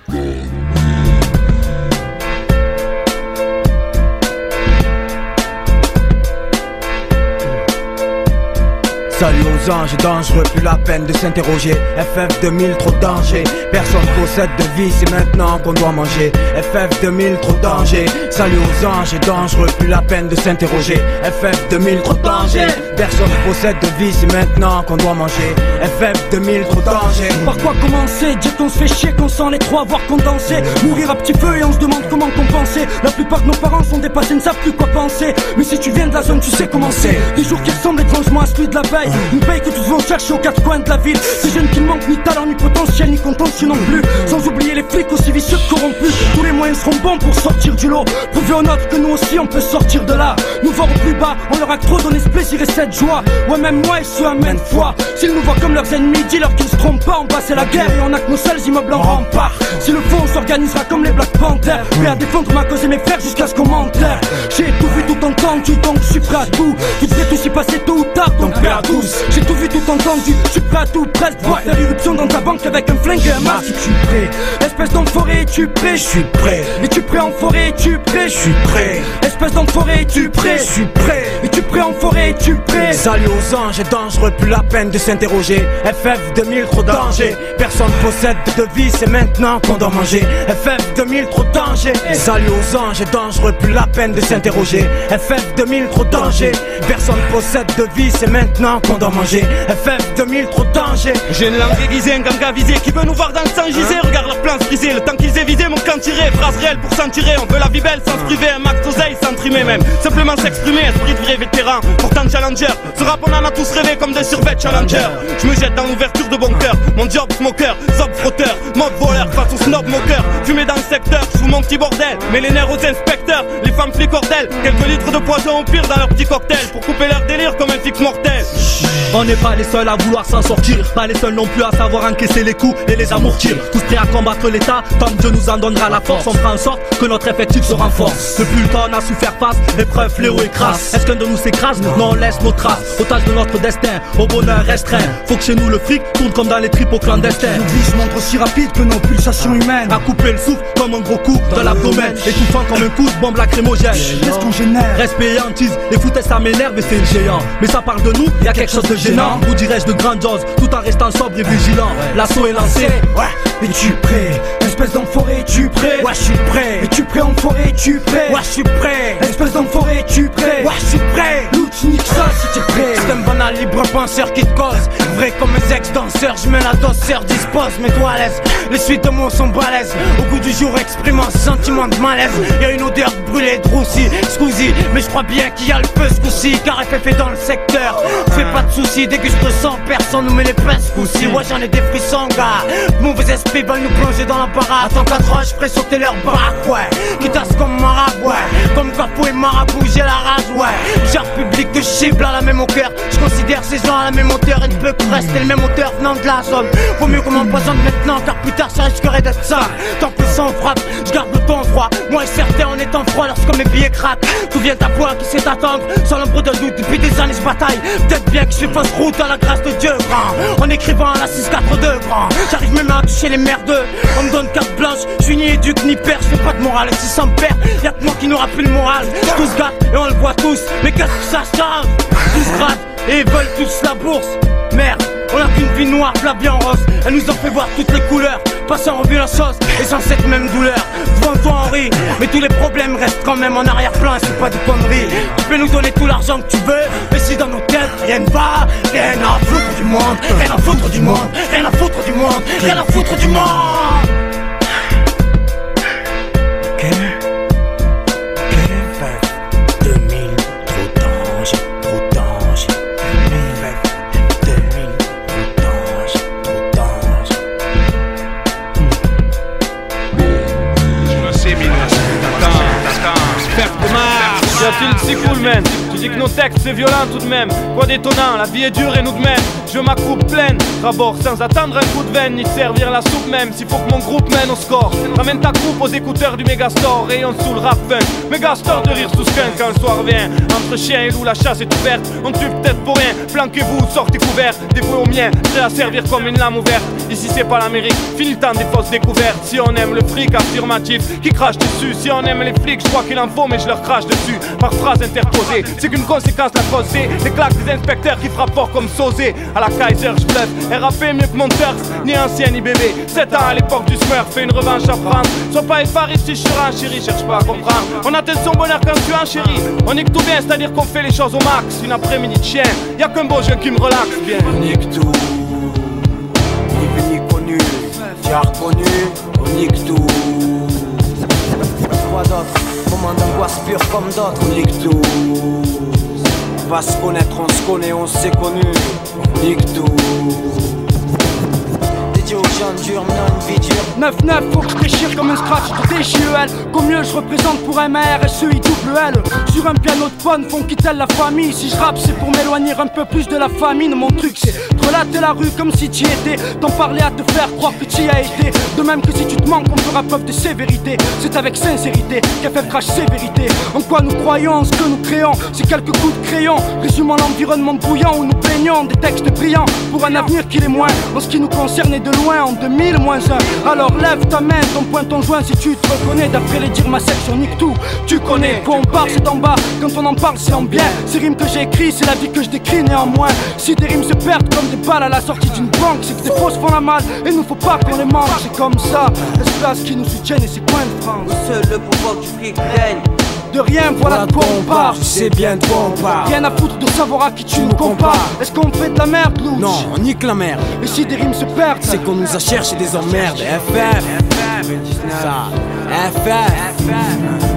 Salut aux anges dangereux, plus la peine de s'interroger. FF 2000, trop de danger. Personne possède de vie, c'est maintenant qu'on doit manger. FF 2000, trop danger. Salut aux anges dangereux, plus la peine de s'interroger. FF 2000, trop de danger. Personne possède de vie, c'est maintenant qu'on doit manger. FF 2000, trop danger. Par quoi commencer? Dire qu'on se fait chier, qu'on sent les trois voir condenser Mourir à petit feu et on se demande comment compenser La plupart de nos parents sont dépassés, ne savent plus quoi penser Mais si tu viens de la zone, tu sais comment c'est Des jours qui ressemblent étrangement à celui de la veille Une paye que tous vont chercher aux quatre coins de la ville. Ces jeunes qui ne manquent ni talent, ni potentiel, ni contentieux non plus. Sans oublier les flics aussi vicieux que corrompus. Tous les moyens seront bons pour sortir du lot. Prouver aux nôtres que nous aussi on peut sortir de là. Nous voir au plus bas, on leur a trop donné ce plaisir et cette joie. Ouais même moi ils se amènent foi. S'ils nous voient comme leurs ennemis, dis-leur qu'ils se trompent pas. On passait la guerre et on a que nos seuls immeubles en rempart. Si le fond on s'organisera comme les Black Panthers Prêt à défendre ma cause et mes frères jusqu'à ce qu'on m'enterre. J'ai tout vu, tout entendu, donc je suis prêt à tout. Tout devrait aussi passer tard, à tous J'ai tout vu, tout entendu, je suis prêt à tout Presque voir faire irruption dans ta banque avec un flingue et un masque Je suis prêt, espèce d'enfoiré, es-tu prêt Je suis prêt, es-tu prêt en forêt, es-tu prêt Je suis prêt, espèce d'enfoiré, es-tu prêt Je suis prêt, es-tu prêt en forêt, es-tu prêt Salut aux anges dangereux, plus la peine de s'interroger. FF 2000, trop danger. Personne possède de vie, c'est maintenant qu'on doit manger. FF 2000, trop danger. Salut aux anges dangereux, plus la peine de s'interroger. FF 2000, trop danger. Personne possède de vie, c'est maintenant qu'on doit manger. FF 2000, trop de danger. J'ai une langue aiguisée, un gang avisé qui veut nous voir dans le sang gisé. Regarde leur plan se briser, le temps qu'ils aient visé mon camp tiré. Phrase réelle pour s'en tirer, on veut la vie belle sans se priver. Un max d'oseille sans trimer même. Simplement s'exprimer, esprit de vrai vétéran. Pourtant challenger, ce rap on en a tous rêvé comme des survêtements challenger. Je me jette dans l'ouverture de bon cœur. Mon job smoker, zob frotteur, mob voleur face au snob moqueur. Fumé dans le secteur, je mon petit bordel. Mais les nerfs aux inspecteurs, les femmes flicordelles. Quelques litres de poison au pire dans leur petit cocktail. Pour couper leur délire comme un fixe mortel. On n'est pas les seuls à vouloir s'en sortir, pas les seuls non plus à savoir encaisser les coups et les amortir. Tous prêts à combattre l'État, tant que Dieu nous en donnera la force, on fera en sorte que notre effectif se renforce. Depuis le temps, on a su faire face, épreuve, fléau et crasse. Est-ce qu'un de nous s'écrase? Non, on laisse nos traces, otage de notre destin, au bonheur restreint. Faut que chez nous le fric tourne comme dans les tripes clandestins. Nos vies se montrent aussi rapides que nos pulsations humaines À couper le souffle comme un gros coup dans l'abdomen, étouffant comme un coup de bombe lacrymogène. Qu'est-ce qu'on génère? Respect et hantise, les foutaises ça m'énerve et c'est géant. Mais ça parle de nous, y a quelque chose de gênant. Ou dirais-je de grandiose, tout en restant sobre et vigilant. L'assaut est lancé. Ouais, es-tu prêt? Espèce d'enfoiré, es-tu prêt? Ouais, je suis prêt. Es-tu prêt enfoiré, es-tu prêt? Ouais, je suis prêt. Espèce d'enfoiré, es-tu prêt? Ouais, je suis prêt. Loot, nique ça si t'es prêt C'est un banal libre penseur qui te cause. Vrai comme mes ex-danseurs, je mets la dosseur, dispose, mes toi à l'aise. Les suites de mots sont balèzes. Au goût du jour, exprimant ce sentiment de malaise. Y'a une odeur de brûlé de roussi, scusi. Mais je crois bien qu'il y a le feu ce coup-ci, car FF est dans le secteur. Fais pas de soucis, dès que je te sens, personne nous met les pinces ce coup-ci. Ouais, j'en ai des frissons, gars. Mauvais esprits veulent nous plonger dans la parade. Tant qu'à trois, je sauter leur baraque, ouais. Qui comme ouais. Comme Capou et Marabout, j'ai la rage, ouais. Genre public que cible à la même hauteur. Je considère ces gens à la même hauteur et ne peut que rester le même auteur venant de la zone. Vaut mieux qu'on m'empoisonne maintenant car plus tard ça risquerait d'être ça. Tant que le sang frappe, je garde le temps froid. Moi et certains en étant froid lorsque mes billets craquent. D'où vient ta voix qui sait attendre Sans l'ombre d'un doute depuis des années je bataille. Peut-être bien que je fais fausse route à la grâce de Dieu grand. En écrivant à la 642 grand. J'arrive même à toucher les merdeux. On me donne carte blanche, je suis ni éduque ni père, je fais pas de morale. Et si ça me perd, y'a que moi qui n'aura plus le moral. Tous gâtent et on le voit tous. Mais qu'est-ce que ça change Tous grattent et ils veulent tous la bourse. Merde, on a qu'une vie noire, la bien rose. Elle nous en fait voir toutes les couleurs. Passer en revue la sauce et sans cette même douleur. Devant toi, Henri, mais tous les problèmes restent quand même en arrière-plan et c'est pas des conneries. Tu peux nous donner tout l'argent que tu veux, mais si dans nos têtes rien ne va, rien à foutre du monde, rien à foutre du monde, rien à foutre du monde, rien à foutre du monde. Cool, man Que nos textes c'est violent tout de même. Quoi d'étonnant, la vie est dure et nous de même. Je ma coupe pleine, rabord sans attendre un coup de veine, ni servir la soupe même. S'il faut que mon groupe mène au score, ramène ta coupe aux écouteurs du Megastore et on sous le rap fun. Megastore de rire sous skunk quand le soir vient. Entre chien et loup, la chasse est ouverte. On tue peut-être pour rien, planquez-vous, sortez couverts. Dévoué au mien, prêt à servir comme une lame ouverte. Ici c'est pas l'Amérique, fini le des fausses découvertes. Si on aime le fric affirmatif qui crache dessus, si on aime les flics, je crois qu'il en faut, mais je leur crache dessus. Par phrase interposée, c'est qu'une conséquence la cause c'est les claques des inspecteurs qui frappent fort comme Sosé. À la Kaiser, je bluffe, RAP mieux que mon turf, ni ancien ni bébé. 7 ans à l'époque du Smurf, fait une revanche à prendre. Sois pas effaré si je suis un chéri, cherche pas à comprendre. On attend son bonheur quand tu es un chéri. On nique tout bien, c'est-à-dire qu'on fait les choses au max. Une après-midi de chien, y'a qu'un beau jeu qui me relaxe bien. On nique tout, ni connu, reconnu, on nique tout. D'autre Moment d'angoisse pure comme d'autres, on nique tout. On va se connaître, on se connaît, on s'est connu, on nique tout. Dédié aux gens durs, menant une vie dure. 9-9, faut que je comme un scratch de DJEL mieux je représente pour MRSEI double L Sur un piano de bonne font quitter la famille. Si je rappe c'est pour m'éloigner un peu plus de la famine. Mon truc c'est de relater la rue comme si t'y étais. T'en parler à te faire croire que t'y as été. De même que si tu te manques on fera preuve de sévérité. C'est avec sincérité qu'FF crache sévérité En quoi nous croyons, ce que nous créons C'est quelques coups de crayon. Résumant l'environnement bouillant où nous plaignons Des textes brillants. Pour un avenir qui est moins En ce qui nous concerne et de loin en 2000 moins 1 Alors lève ta main, ton point, ton joint si tu te reconnais. D'après les dires ma section nique tout. Tu connais, quand on parle c'est en bas. Quand on en parle c'est en bien. Ces rimes que j'ai écrites c'est la vie que je décris néanmoins. Si des rimes se perdent comme des balles à la sortie d'une banque C'est que des fausses font la malle. Et nous faut pas qu'on les mange C'est comme ça, l'espace qui nous soutiennent et c'est coins de France. Seul le pouvoir du fric règne. De rien, voilà de quoi on parle. Tu sais bien de quoi on parle. Rien à foutre de savoir à qui tu nous compares. Est-ce qu'on fait de la merde, Louch Non, on nique la merde. Et si des rimes se perdent? C'est qu'on nous a cherché des emmerdes. FF, ça, FF.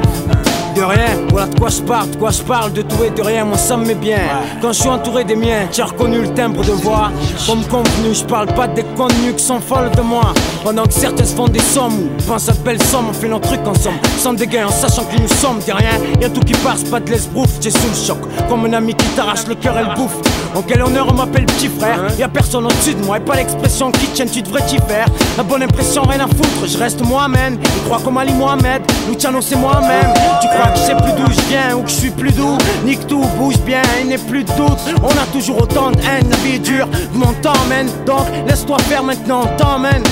De rien, voilà de quoi je parle, de quoi je parle, de tout et de rien, moi ça me met bien. Quand je suis entouré des miens, as reconnu le timbre de voix. Comme convenu, je parle pas des contenus qui sont folles de moi. Pendant que certains se font des sommes ou pensent à de belles sommes, on fait nos trucs ensemble. Sans dégain, en sachant que nous sommes des rien. Y'a tout qui passe, pas de l'esbrouf, j'ai sous le choc. Comme un ami qui t'arrache le cœur et le bouffe. En quel honneur on m'appelle petit frère Y'a personne au-dessus de moi et pas l'expression qui tienne, tu devrais t'y faire. La bonne impression, rien à foutre, je reste moi-même. Il croit comme Ali Mohamed, Luciano c'est moi-même. Tu crois que je sais plus d'où je viens ou que je suis plus doux? Nique tout, bouge bien, il n'est plus de doute. On a toujours autant de haine, la vie est dure, mon temps mène. Donc laisse-toi faire maintenant, t'emmène.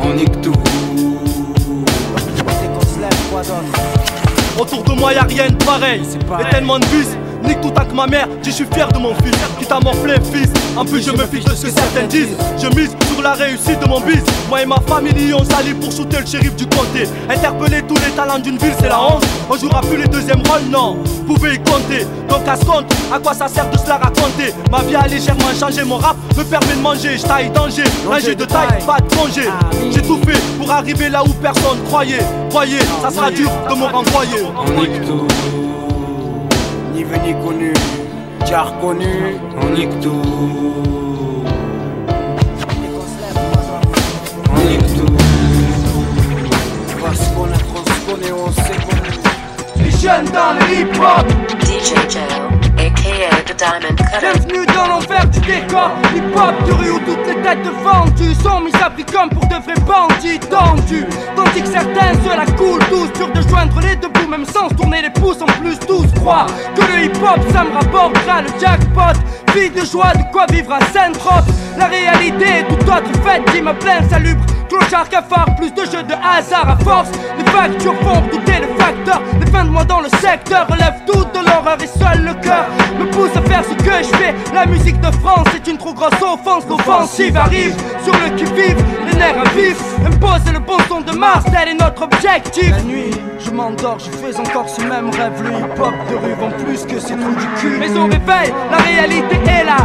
On nique tout. Autour de moi y'a rien de pareil. Et tellement de bus, nique tout que ma mère, je suis fier de mon fils. Quitte à morfler, fils. En plus, je me fiche de ce que certains disent. Je mise sur la réussite de mon bis. Moi et ma famille, on s'allie pour shooter le shérif du comté. Interpeller tous les talents d'une ville, c'est la honte. On jouera plus les deuxièmes rôles, non. Vous pouvez y compter. Donc à ce compte, à quoi ça sert de se la raconter? Ma vie a légèrement changé, mon rap me permet de manger. Je taille danger, manger de taille, pas de congé. J'ai tout fait pour arriver là où personne croyait. Voyez, ça sera dur de me renvoyer. Ni vu ni connu, as reconnu, on nique tout. On nique tout. Parce qu'on a trop se connaît, on sait qu'on Les jeunes dans le hip-hop DJ Joe, Bienvenue dans l'envers du décor. Hip-hop de rue où toutes les têtes vendues Sont mis à prix comme pour de vrais bandits tendus. Tandis que certains se la coulent tous Dur de joindre les deux bouts même sans se tourner les pouces En plus tous croient que le hip-hop ça me rapportera le jackpot. Vie de joie, de quoi vivre à Saint-Trope La réalité est tout autre. Fait qui me plaît salubre Clochard, cafard, plus de jeux de hasard à force. Les factures font douter le facteur. Les fins de mois dans le secteur relèvent tout de l'horreur et seul le cœur me pousse à faire ce que je fais. La musique de France est une trop grosse offense. L'offensive arrive sur le qui-vive. Les nerfs vif Imposer le bon son de Mars Tel est notre objectif. La nuit, je m'endors, je fais encore ce même rêve. Le hip-hop de rue vend plus que ces trous du cul. Mais au réveil, la réalité est là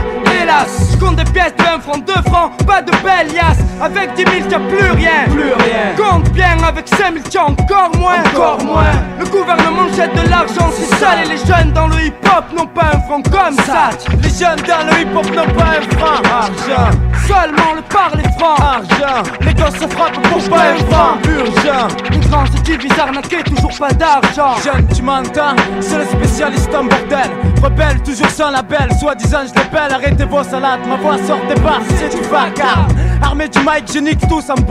Hélas, je compte des pièces de 1 franc, 2 francs Pas de belle liasse Avec 10 000 t'as plus rien. Plus rien. Compte bien avec 5 000 t'as encore moins. Encore moins. Le gouvernement jette de l'argent si sale Et les jeunes dans le hip-hop n'ont pas un franc comme ça. Les jeunes dans le hip-hop n'ont pas un franc. Argent. Seulement le parler franc Argent Les gosses se frappent pour pas un franc Urgent. Les grands se divisent arnaqués, toujours pas d'argent. Jeune, tu m'entends? C'est le spécialiste en bordel. Rebelle, toujours sans label. Soi-disant, je l'appelle, arrêtez vos salades. Ma voix sort des bars, c'est du vacarme Armé du mic, je nique tout, ça me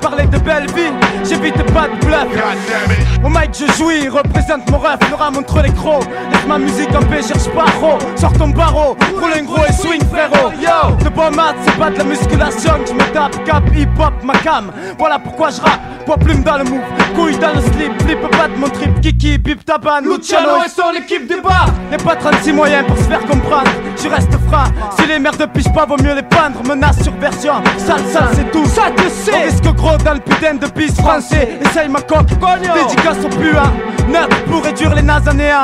Parler de belle vie, j'évite pas de bluff. Au mic, je jouis, représente mon rêve. Le ram entre les crocs. Laisse ma musique en paix, cherche pas trop. Sors ton barreau, roule un gros et swing frérot. Yo, de bon mat, c'est pas de la musculation. Je me tape Cap, hip-hop, ma cam. Voilà pourquoi je rappe, poids plume dans le move. Couille dans le slip, flip pas de mon trip. Kiki, bip, taban, Luciano et son équipe du bar Y'a pas 36 moyens pour se faire comprendre. Je reste franc, si les merdes pichent pas vaut mieux les peindre. Menace sur version, sale sale c'est tout. Ça te sait On risque gros dans le putain de piste français. Essaye ma coque, dédicace au puant Neuf pour réduire les nazes à néant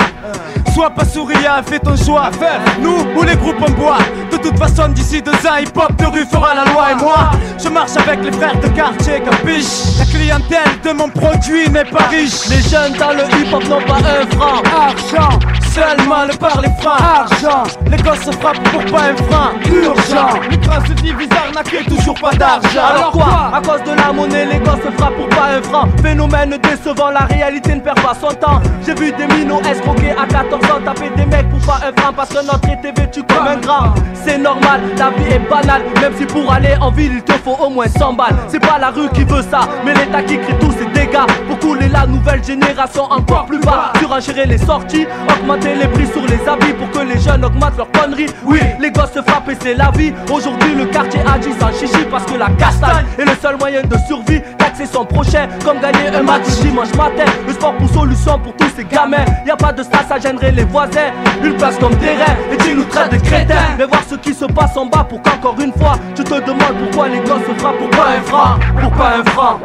Sois pas souriant, fais ton choix Faire nous ou les groupes en bois. De toute façon d'ici deux ans hip hop de rue fera la loi. Et moi Je marche avec les frères de quartier capiche La clientèle de mon produit n'est pas riche. Les jeunes dans le hip hop n'ont pas un franc. Argent, seulement le parler franc Argent, Les gosses se frappent pour pas un franc. Urgent. Les trains se divisent arnaqués, toujours pas d'argent. Alors quoi? À cause de la monnaie, les gosses se frappent pour pas un franc. Phénomène décevant, la réalité ne perd pas son temps. J'ai vu des minots escroquer à 14 taper des mecs pour pas un franc parce que notre été vêtu comme un grand. C'est normal, la vie est banale, même si pour aller en ville il te faut au moins 100 balles. C'est pas la rue qui veut ça, mais l'État qui crée tous ces dégâts. Pour couler la nouvelle génération encore plus bas. Surenchérer les sorties, augmenter les prix sur les habits pour que les jeunes augmentent leurs conneries. Oui, les gosses se frappent et c'est la vie. Aujourd'hui, le quartier agit sans chichi parce que la castagne est le seul moyen de survie. Taxer son prochain, comme gagner un match dimanche matin. Le sport pour solution pour tous ces gamins. Y a pas de stas, ça gênerait les voisins. Une place comme terrain et tu nous traites de crétins. Mais voir ce qui se passe en bas pour qu'encore une fois, tu te demandes pourquoi les gosses se frappent pour pas un franc? Pour pas un franc?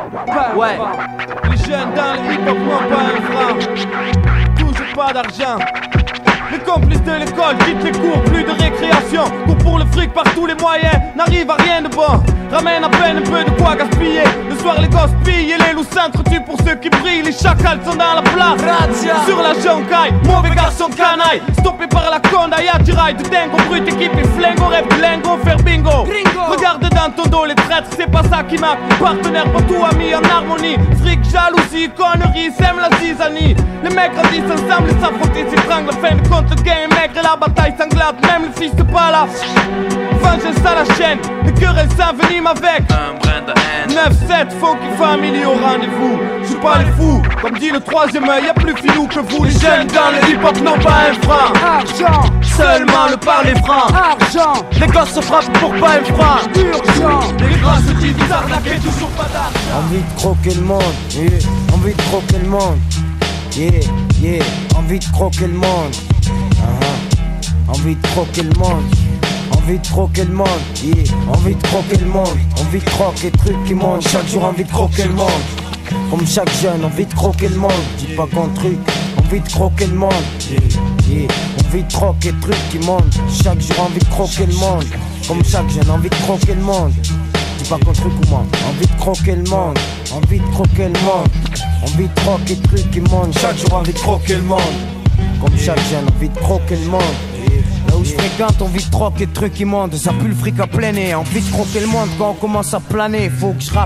Ouais. Les jeunes dans le hip hop pas un franc Toujours pas d'argent les complices de l'école quittent les cours, plus de récréation. Cours pour le fric par tous les moyens, n'arrive à rien de bon. Ramène à peine un peu de quoi gaspiller. Le soir les gosses pillent et les loups s'entretuent pour ceux qui brillent Les chacals sont dans la place. Sur la joncaille, mauvais garçon canaille Stoppé par la condaille, attirail de dingo Brut équipé flingo, rêve de lingo, faire bingo. Regarde dans ton dos les traîtres, c'est pas ça qui marque. Partenaire pas tout ami en harmonie. Fric, jalousie, conneries, sème la zizanie. Les mecs grandissent ensemble, les s'affrontent, s'étranglent La fin de compte, le game est maigre et la bataille sanglante Même le fils de pas là Vengeance à la chaîne, les querelles s'enveniment avec 9-7, funky family au rendez-vous Je suis pas les fous, comme dit le troisième œil, y'a plus filou que vous Les jeunes dans le hip-hop n'ont pas un franc Argent, Seulement le parler franc. argent, Les gosses se frappent pour pas un franc. urgent Les grands se divisent arnaqués, toujours pas d'argent Envie de croquer le monde, yeah. Envie de croquer le monde, yeah, yeah. Envie de croquer le monde. Envie de croquer le monde, envie de croquer le monde, yeah. Envie de croquer le monde, envie de croquer trucs qui montent. Chaque jour envie de croquer le monde, comme chaque jeune, envie de croquer le monde. Dis pas qu'on truc, envie de croquer le monde. Envie de croquer trucs qui montent. Chaque jour envie de croquer le monde, comme chaque jeune, envie de croquer le monde. Dis pas qu'on truc ou moi, envie de croquer le monde, envie de croquer le monde, envie de croquer trucs qui montent. Chaque jour envie de croquer le monde, comme chaque jeune, envie de croquer le monde. Où je fréquente, envie de troquer trucs qui montent. Ça pue le fric à plein nez, envie de croquer le monde quand on commence à planer. Faut que je yeah.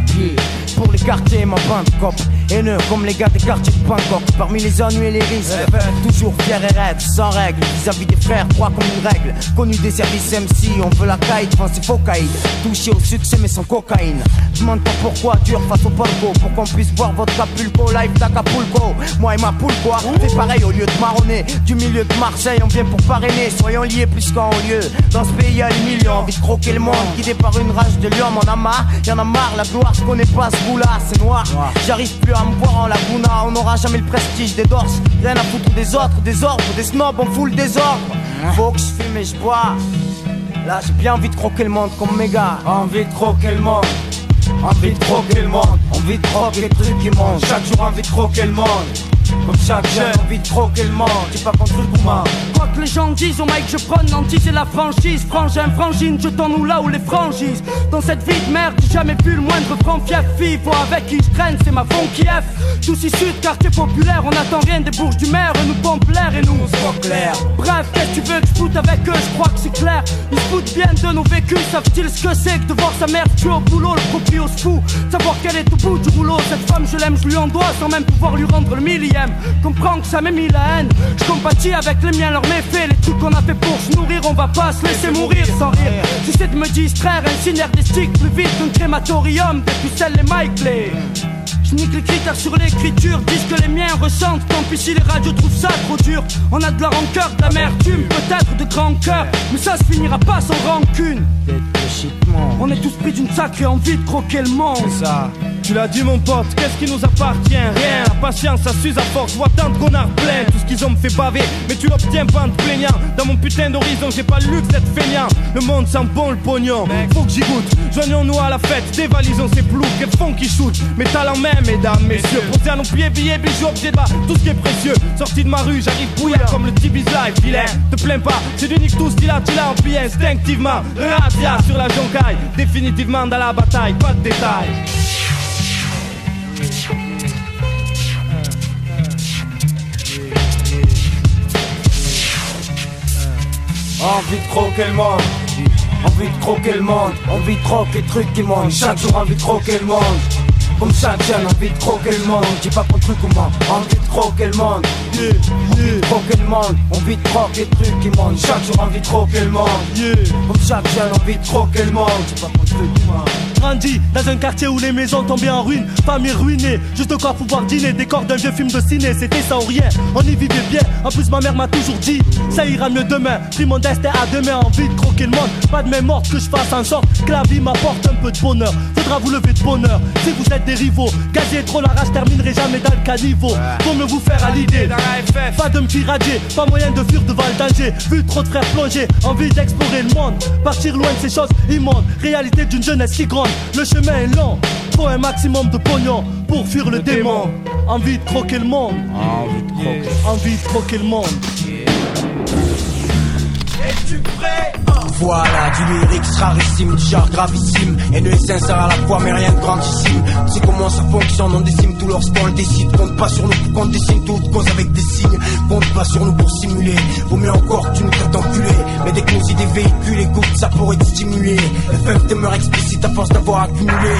pour les quartiers, ma bande cop. Haineux comme les gars des quartiers de Bangkok. Parmi les ennuis et les risques Toujours fier et raide, sans règle Vis-à-vis des frères, droit comme une règle. Connu des services MC, on veut la caille devant ses faux caïds Touché au succès mais sans cocaïne. Demande pas pourquoi dur face au palco Pour qu'on puisse voir votre Capulco live d'Acapulco. Moi et ma poule quoi. Fais pareil au lieu de marronner. Du milieu de Marseille on vient pour parrainer. Soyons liés plus qu'en haut lieu. Dans ce pays y'a les millions Envie de croquer le monde Guidé par une rage de lion On a marre, y'en a marre. La gloire je connais pas ce goût là C'est noir. J'arrive plus à me voir en laguna On n'aura jamais le prestige des dorses. Rien à foutre des autres Des ordres, des snobs On fout le désordre. Faut que je fume et je bois. Là j'ai bien envie de croquer le monde comme mes gars. Envie de croquer le monde. Envie de croquer le monde. Envie de croquer les trucs qui montent Chaque jour envie de croquer le monde Comme chaque jeune envie de croquer le monde J'ai pas contre le gourmand Quoi que les gens disent, au mec je prône l'anti c'est la franchise. Frangin, frangine, jetons-nous là où les franchises. Dans cette vie de merde, j'ai jamais vu le moindre franc fief. Faut avec qui je traîne, c'est ma funky F. Tous issus de quartier populaire, on attend rien des bourges du maire Nous pompe l'air et nous on clair. Bref, qu'est-ce que tu veux que je foute avec eux, je crois que c'est clair. Ils se foutent bien de nos vécus, savent-ils ce que c'est que de voir sa mère tuer au boulot Le proprio se fout, savoir qu'elle est au bout du rouleau Cette femme je l'aime, je lui en dois sans même pouvoir lui rendre le Comprends que ça m'est mis la haine, je compatis avec les miens, leurs méfaits Les trucs qu'on a fait pour se nourrir, on va pas se laisser mourir sans rire. J'essaie de me distraire, incinère des sticks plus vite qu'un crématorium. Depuis celle les Play je nique les critères sur l'écriture, disent que les miens ressentent. Tant pis si les radios trouvent ça trop dur. On a de la rancœur, de l'amertume, peut-être de grand cœur Mais ça se finira pas sans rancune. On est tous pris d'une sacrée envie de croquer le monde. Ça. Tu l'as dit mon pote, qu'est-ce qui nous appartient? Rien, la patience ça s'use à force, vois tant de connards pleins. Tout ce qu'ils ont me fait baver, mais tu l'obtiens pas en te plaignant. Dans mon putain d'horizon j'ai pas le luxe d'être feignant. Le monde sent bon le pognon, faut que j'y goûte. Joignons-nous à la fête, dévalisons ces ploucs et font qui shoot. Métal en mesdames, messieurs Posez à nos pieds, billets, bijoux, objets de bas. Tout ce qui est précieux, sorti de ma rue, j'arrive bouillant comme le Tibi's Life. Vilain, te plains pas, c'est du nique tout style tu l'as empilé instinctivement. Radia sur la joncaille, définitivement dans la bataille, pas de détails. Envie de croquer le monde. Envie de croquer le monde. Envie de croquer les trucs qui montent Chaque jour envie de croquer le monde comme chaque jeune, envie de croquer le monde. J'ai pas truc comment Envie de croquer le monde. Yeah, de croquer le monde. Envie de croquer les trucs qui montent Chaque jour envie de croquer le monde. Yeah. Comme chaque jeune, envie de croquer le monde. J'ai pas truc comment grandi dans un quartier où les maisons tombaient en ruine, famille ruinée, juste de quoi pouvoir dîner, décor d'un vieux film de ciné, c'était ça ou rien, on y vivait bien, en plus ma mère m'a toujours dit, ça ira mieux demain, pris mon destin à demain, envie de croquer le monde, pas de même morte que je fasse en sorte que la vie m'apporte un peu de bonheur, faudra vous lever de bonheur, si vous êtes des rivaux, gazier trop la rage terminerai jamais dans le caniveau, faut me vous faire à l'idée, pas de me pirater, pas moyen de fuir devant le danger, vu trop de frères plonger, envie d'explorer le monde, partir loin de ces choses immondes, réalité d'une jeunesse si grande, le chemin est long, faut un maximum de pognon pour fuir le démon. Envie de croquer le monde, Envie de croquer. Envie de croquer le monde. Es-tu prêt? Voilà du lyrique rarissime, du genre gravissime. Et sincère à la fois mais rien de grandissime. Sais comment ça fonctionne, on décime tout lorsqu'on le décide. Compte pas sur nous pour qu'on dessine toute cause avec des signes. Compte pas sur nous pour simuler. Vaut mieux encore tu nous traites Mais dès que nos idées véhiculent, écoute ça pourrait te stimuler. FF demeure explicite à force d'avoir accumulé.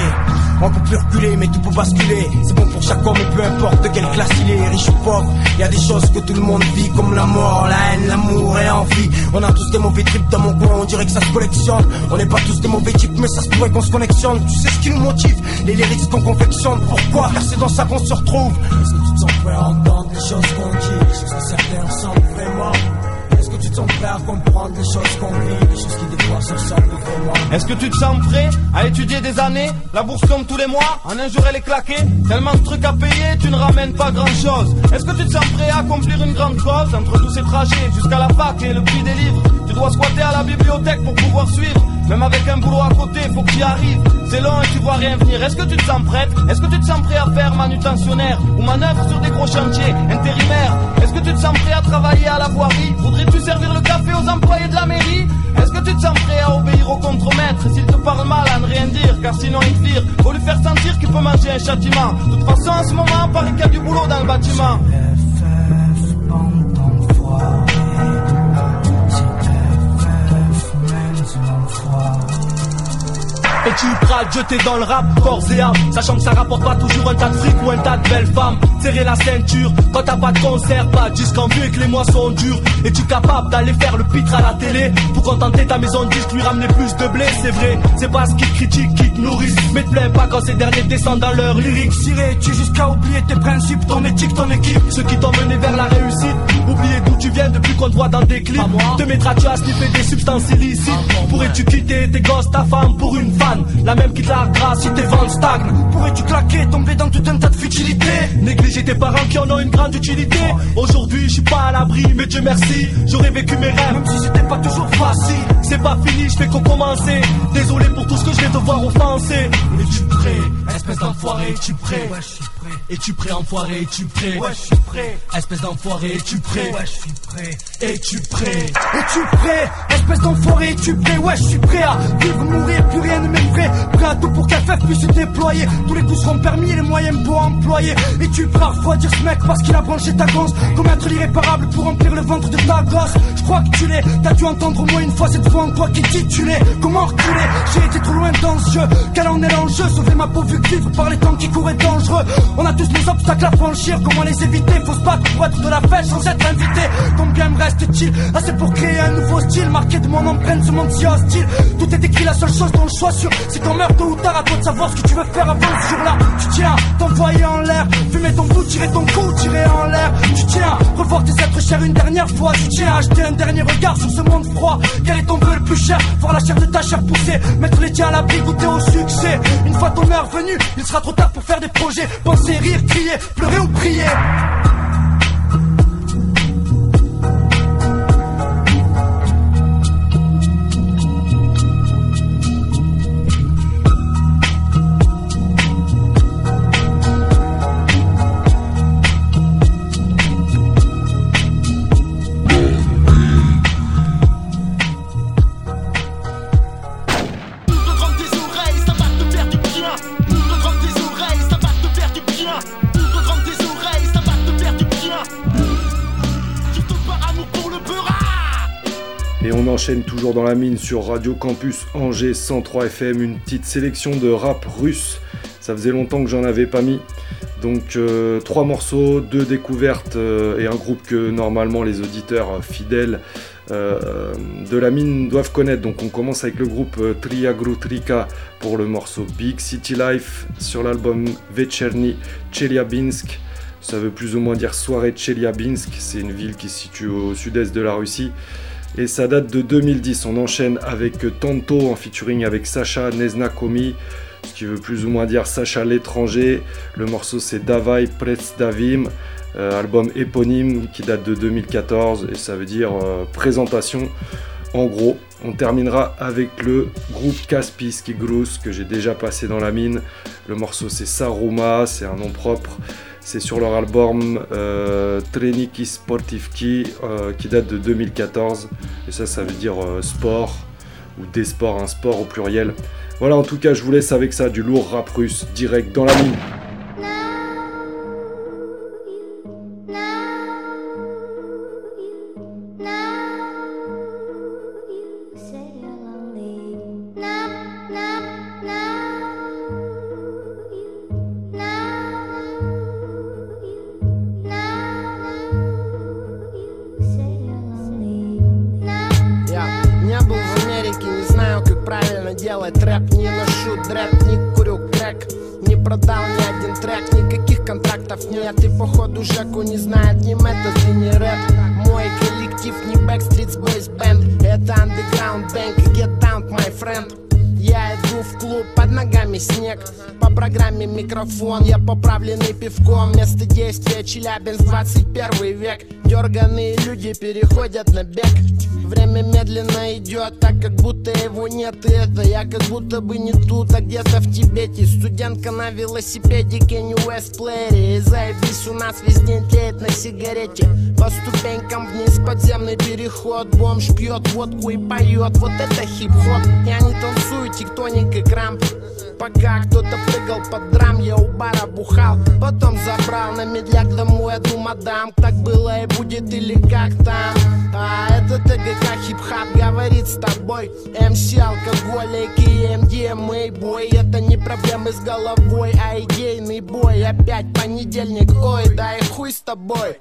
On peut plus reculer, mais tout peut basculer. C'est bon pour chaque homme, et peu importe quelle classe il est, riche ou pauvre. Y a des choses que tout le monde vit, comme la mort, la haine, l'amour et l'envie. On a tous des mauvais trips dans mon coin, on dirait que ça se collectionne. On n'est pas tous des mauvais types, mais ça se pourrait qu'on se connectionne. Tu sais ce qui nous motive, les lyrics qu'on confectionne. Pourquoi? Car c'est dans ça qu'on se retrouve. Est-ce que tu entendre les choses qu'on dit, certains ressentent vraiment Les choses qu'on vit, les choses qui Est-ce que tu te sens prêt à étudier des années La bourse comme tous les mois, en un jour elle est claquée Tellement de trucs à payer, tu ne ramènes pas grand chose Est-ce que tu te sens prêt à accomplir une grande cause Entre tous ces trajets jusqu'à la fac et le prix des livres? Tu dois squatter à la bibliothèque pour pouvoir suivre même avec un boulot à côté, faut que tu arrives. C'est long et tu vois rien venir. Est-ce que tu te sens prête? Est-ce que tu te sens prêt à faire manutentionnaire ou manœuvre sur des gros chantiers intérimaires? Est-ce que tu te sens prêt à travailler à la voirie? Voudrais-tu servir le café aux employés de la mairie? Est-ce que tu te sens prêt à obéir au contremaître? S'il te parle mal, à ne rien dire, car sinon il te vire. Faut lui faire sentir qu'il peut manger un châtiment. De toute façon, en ce moment, paraît qu'il y a du boulot dans le bâtiment. Es-tu t'aidera à jeter dans le rap, corps et âme. Sachant que ça rapporte pas toujours un tas de fric ou un tas de belles femmes. Serrer la ceinture quand t'as pas de concert, pas de disque en vue et que les mois sont durs. Es-tu capable d'aller faire le pitre à la télé? Pour contenter ta maison de disque, lui ramener plus de blé C'est vrai, c'est pas ce qui te critique, qui te nourrissent. Mais te plains pas quand ces derniers descendent dans leur lyrique. Ciré-tu jusqu'à oublier tes principes, ton éthique, ton équipe Ceux qui t'ont mené vers la réussite, oublier d'où tu viens depuis qu'on te voit dans des clips. Te mettras-tu à sniffer des substances illicites? Pourrais-tu quitter tes gosses, ta femme pour une fan? La même qui te larguera si tes ventes stagnent. Pourrais-tu claquer, tomber dans tout un tas de futilités? Négliger tes parents qui en ont une grande utilité. Aujourd'hui je suis pas à l'abri mais Dieu merci. J'aurais vécu mes rêves Même si c'était pas toujours facile. C'est pas fini, je fais qu'on commencer. Désolé pour tout ce que je vais devoir offenser Es-tu prêt Espèce d'enfoiré, suis prêt Es-tu prêt enfoiré, es-tu prêt? Ouais je suis prêt. Espèce d'enfoiré, es-tu prêt? Ouais je suis prêt. Es-tu prêt? Es-tu prêt? Espèce d'enfoiré, es-tu prêt? Ouais je suis prêt à vivre, mourir, plus rien ne m'effraie. Prêt à tout pour qu'un FF puisse se déployer. Tous les coups seront permis et les moyens pour employer. Et tu peux parfois dire ce mec parce qu'il a branché ta gosse? Commettre l'irréparable pour remplir le ventre de ta gosse. Je crois que tu l'es, t'as dû entendre au moins une fois cette fois en toi qui titulé Comment reculer? J'ai été trop loin dans ce jeu. Quel en est l'enjeu? Sauver ma peau vu que vivre par les temps qui courent est dangereux. On a tous nos obstacles à franchir, comment les éviter? Faut battre pour être de la fête sans être invité. Combien me reste-t-il Assez pour créer un nouveau style? Marqué de mon empreinte ce monde si hostile. Tout est écrit, la seule chose dont je sois sûr C'est qu'on meurt tôt ou tard à toi de savoir ce que tu veux faire avant ce jour-là. Tu tiens t'envoyer en l'air Fumer ton bout, tirer ton cou, tirer en l'air. Tu tiens revoir tes êtres chers une dernière fois. Tu tiens à jeter un dernier regard sur ce monde froid. Quel est ton vœu le plus cher? Voir la chair de ta chair pousser. Mettre les tiens à l'abri, goûter au succès. Une fois ton heure venue, il sera trop tard pour faire des projets. Penser, rire, crier, pleurer ou prier toujours dans la mine sur Radio Campus Angers 103 FM, une petite sélection de rap russe. Ça faisait longtemps que j'en avais pas mis. Donc euh, trois morceaux, deux découvertes euh, et un groupe que normalement les auditeurs fidèles euh, de la mine doivent connaître. Donc on commence avec le groupe euh, Triagru Trika pour le morceau Big City Life sur l'album Vecherny Chelyabinsk. Ça veut plus ou moins dire soirée Chelyabinsk. C'est une ville qui se situe au sud-est de la Russie. Et ça date de 2010. On enchaîne avec Tanto en featuring avec Sacha Neznakomi, ce qui veut plus ou moins dire Sacha l'étranger. Le morceau c'est Davai Predstavim, euh, album éponyme qui date de 2014 et ça veut dire euh, présentation. En gros, on terminera avec le groupe Kaspiyski Gruz que j'ai déjà passé dans la mine. Le morceau c'est Saruma, c'est un nom propre. C'est sur leur album euh, Treniki Sportivki euh, qui date de 2014. Et ça, ça veut dire euh, sport ou des sports, un sport au pluriel. Voilà, en tout cas, je vous laisse avec ça, du lourd rap russe direct dans la mine. Челябинск, 21 век. Дерганые люди переходят на бег. Время медленно идет, так как будто его нет. И это я как будто бы не тут, а где-то в Тибете Студентка на велосипеде, Кенни Уэст плеере заебись, у нас весь день тлеет на сигарете. По ступенькам вниз подземный переход. Бомж пьет водку и поет, вот это хип-хоп. Я не танцую, тектоник и крамп Пока кто-то прыгал под драм, я у бара бухал Потом забрал на медляк домой одну мадам. Так было и будет или как там. А это ТГК хип-хап, говори говорит с тобой. МС, алкоголик и МДМА бой Это не проблемы с головой, а идейный бой. Опять понедельник, ой, да и хуй с тобой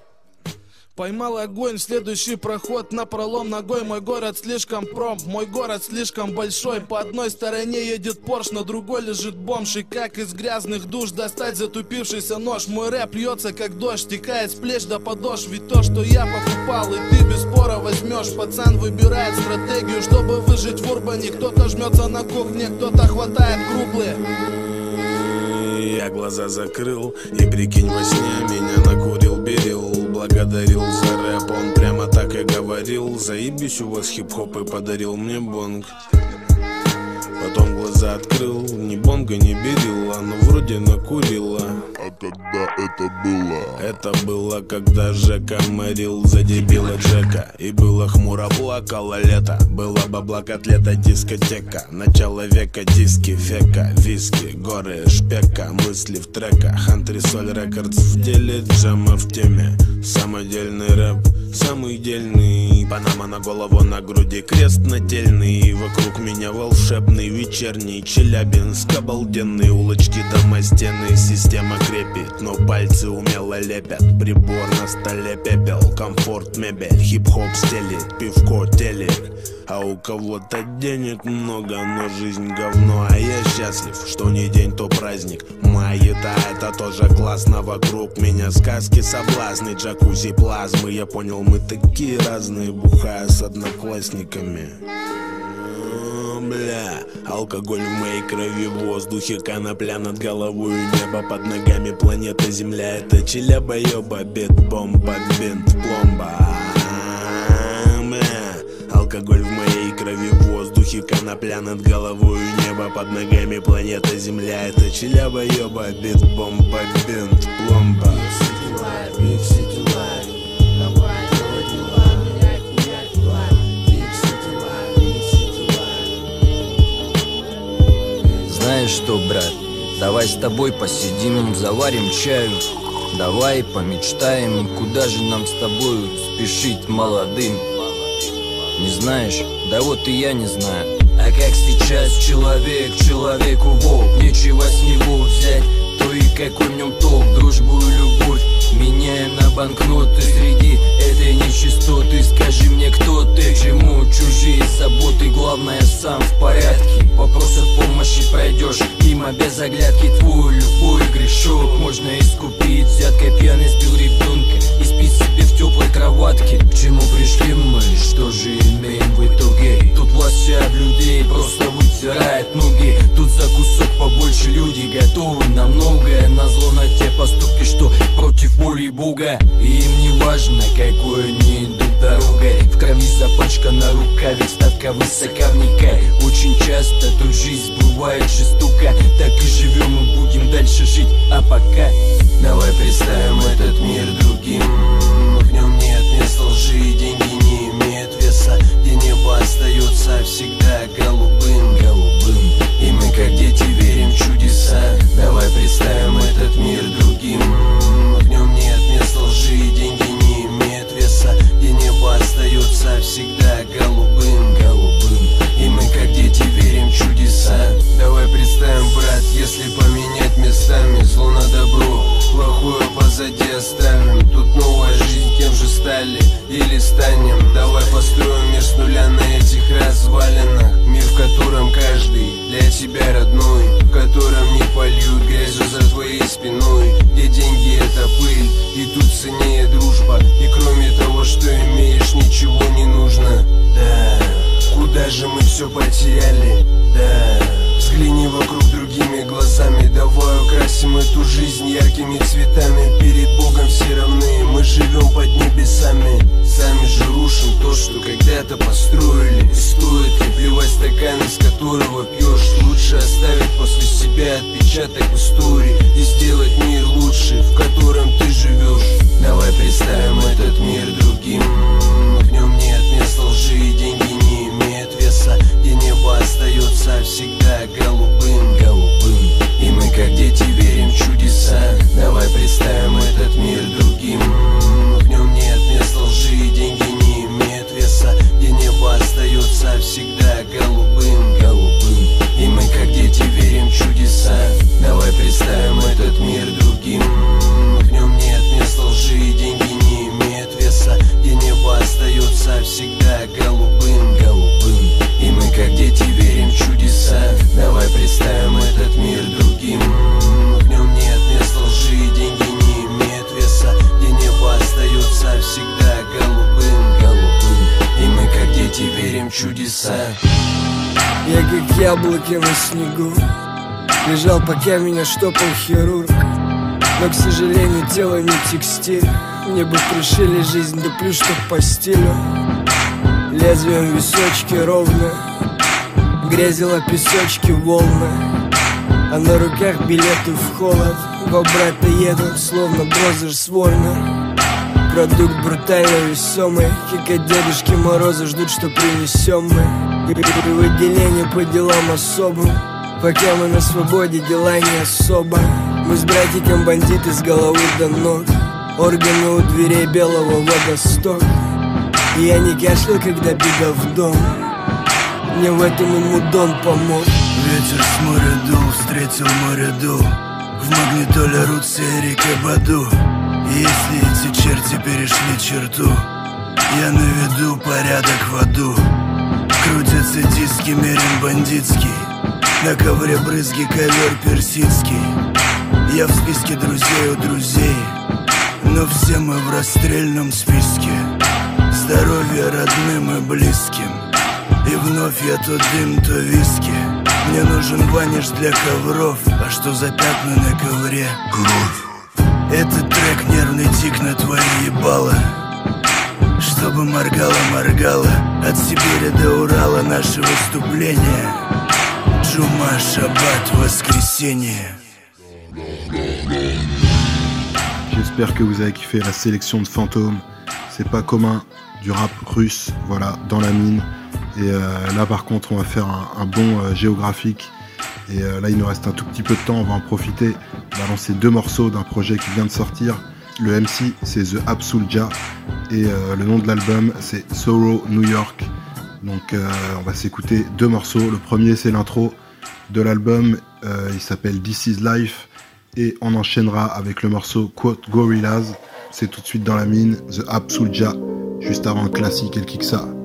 Поймал огонь, следующий проход на пролом. Ногой Мой город слишком пром, мой город слишком большой. По одной стороне едет Порш, на другой лежит бомж. И как из грязных душ достать затупившийся нож? Мой рэп льется как дождь, текает с плеч до подошв. Ведь то, что я покупал, и ты без спора возьмешь. Пацан выбирает стратегию, чтобы выжить в урбане. Кто-то жмется на кухне, кто-то хватает круглые. Я глаза закрыл и прикинь во сне меня накурил берил Благодарил за рэп, он прямо так и говорил. Заебись у вас хип-хоп и подарил мне бонг Потом глаза открыл, ни бонга не берила, но вроде накурила. А когда это было? Это было, когда Жека морил за дебила Джека. И было хмуро плакало лето. Было бабла котлета, дискотека. Начало века, диски, фека. Виски, горы, шпека. Мысли в треках. Антресоль рекордс. В деле Джама в теме. Самодельный рэп, самый дельный Панама на голову, на груди. Крест нательный Вокруг меня волшебный вечерний. Челябинск обалденный Улочки, дома, стены, система крепит. Но пальцы умело лепят Прибор на столе пепел Комфорт, мебель, хип-хоп стелит Пивко, телек а у кого-то денег много, но жизнь говно. А я счастлив, что не день, то праздник. Май-еда, это тоже классно. Вокруг меня сказки, соблазны Джакузи, плазмы. Я понял, мы такие разные Бухая с одноклассниками. Бля, алкоголь в моей крови, в воздухе Конопля над головой, небо под ногами Планета Земля, это челяба, ёба Бит, бомба, бинт, пломба Алкоголь в моей крови, в воздухе Конопля над головой, небо под ногами Планета Земля, это челяба, ёба Бит, бомба, бинт, пломба. Знаешь что, брат, давай с тобой посидим, заварим чаю. Давай помечтаем, куда же нам с тобой спешить молодым Не знаешь? Да вот и я не знаю. А как сейчас человек человеку волк? Нечего с него взять, то и какой в нем толк? Дружбу и любовь меняя на банкноты. Среди этой нечистоты Скажи мне, кто ты, чему чужие заботы? Главное, сам в порядке. Вопросов помощи пройдешь Мимо без оглядки. Твой любой грешок Можно искупить. Взяткой пьяный сбил ребенка теплой кроватке К чему пришли мы, что же имеем в итоге? Тут власть об людей просто вытирает ноги. Тут за кусок побольше люди готовы на многое. Назло на те поступки, что против воли Бога. И им не важно, какой они идут дорогой. В крови запачкана рукаве, ставка высока вникай Очень часто тут жизнь бывает жестока. Так и живем и будем дальше жить, а пока Давай представим этот мир другим лжи, деньги не имеют веса Где небо остается всегда голубым, голубым. И мы как дети верим в чудеса. Давай представим этот мир другим. В нем нет места лжи, деньги не имеют веса Где небо остается всегда голубым, голубым. И мы как дети верим в чудеса. Давай представим, брат, если поменять местами Зло на добро, плохое позади оставим. Тут новая жизнь, кем же стали или станем. Давай построим мир с нуля на этих развалинах. Мир, в котором каждый для тебя родной. В котором не польют грязью за твоей спиной. Где деньги это пыль, и тут ценнее дружба. И кроме того, что имеешь, ничего не нужно. Да, куда же мы все потеряли? Да, взгляни вокруг другими украсим эту жизнь яркими цветами Перед Богом все равны, мы живем под небесами. Сами же рушим то, что когда-то построили. И стоит ли плевать стакан, из которого пьешь? Лучше оставить после себя отпечаток в истории И сделать мир лучше, в котором ты живешь. Давай представим этот мир другим. В нем нет места лжи, деньги не имеют веса Где небо остается всегда голубым как дети верим в чудеса. Давай представим этот мир другим. В нем нет места лжи деньги не имеют веса. Где небо остается всегда голубым, голубым. И мы как дети верим в чудеса. Давай представим этот мир другим. В нем нет места лжи деньги не имеют веса. Где небо остается всегда голубым, голубым. И мы как дети верим в чудеса. Давай представим чудеса Я как яблоки на снегу. Лежал, пока меня штопал хирург. Но, к сожалению, тело не текстиль Мне бы пришили жизнь, да плюс что по стилю. Лезвием височки ровно. Грязила песочки волны. А на руках билеты в холод. Два брата едут, словно брозер с вольно Продукт брутально весомый Как от Дедушки Мороза ждут, что принесем мы. И и выделение по делам особым Пока мы на свободе, дела не особо. Мы с братиком бандиты с головы до ног Органы у дверей белого водосток. И я не кашлял, когда бегал в дом. Мне в этом ему Дон помог. Ветер с моря дул, встретил море дул. В магнитоле рутся Эрик и Баду И если эти черти перешли черту Я наведу порядок в аду. Крутятся диски, мерен бандитский. На ковре брызги, ковер персидский. Я в списке друзей у друзей Но все мы в расстрельном списке. Здоровья родным и близким. И вновь я то дым, то виски. Мне нужен ваниш для ковров. А что за пятна на ковре? Кровь Этот трек нервный тик на твои ебало Чтобы моргало-моргало От Сибири до Урала наше выступление Джума, шаббат, воскресенье J'espère que vous avez kiffé la sélection de fantômes. C'est pas commun du rap russe, voilà, dans la mine. Et euh, là, par contre, on va faire un, un bond euh, géographique. et euh, là, il nous reste un tout petit peu de temps, on va en profiter. On va deux morceaux d'un projet qui vient de sortir. Le MC, c'est The Absolja. Et euh, le nom de l'album, c'est Sorrow New York. Donc, euh, on va s'écouter deux morceaux. Le premier, c'est l'intro de l'album. Il s'appelle This Is Life. Et on enchaînera avec le morceau Quote Gorillaz. C'est tout de suite dans la mine. The Absolja. Juste avant le classique et le Kiksa.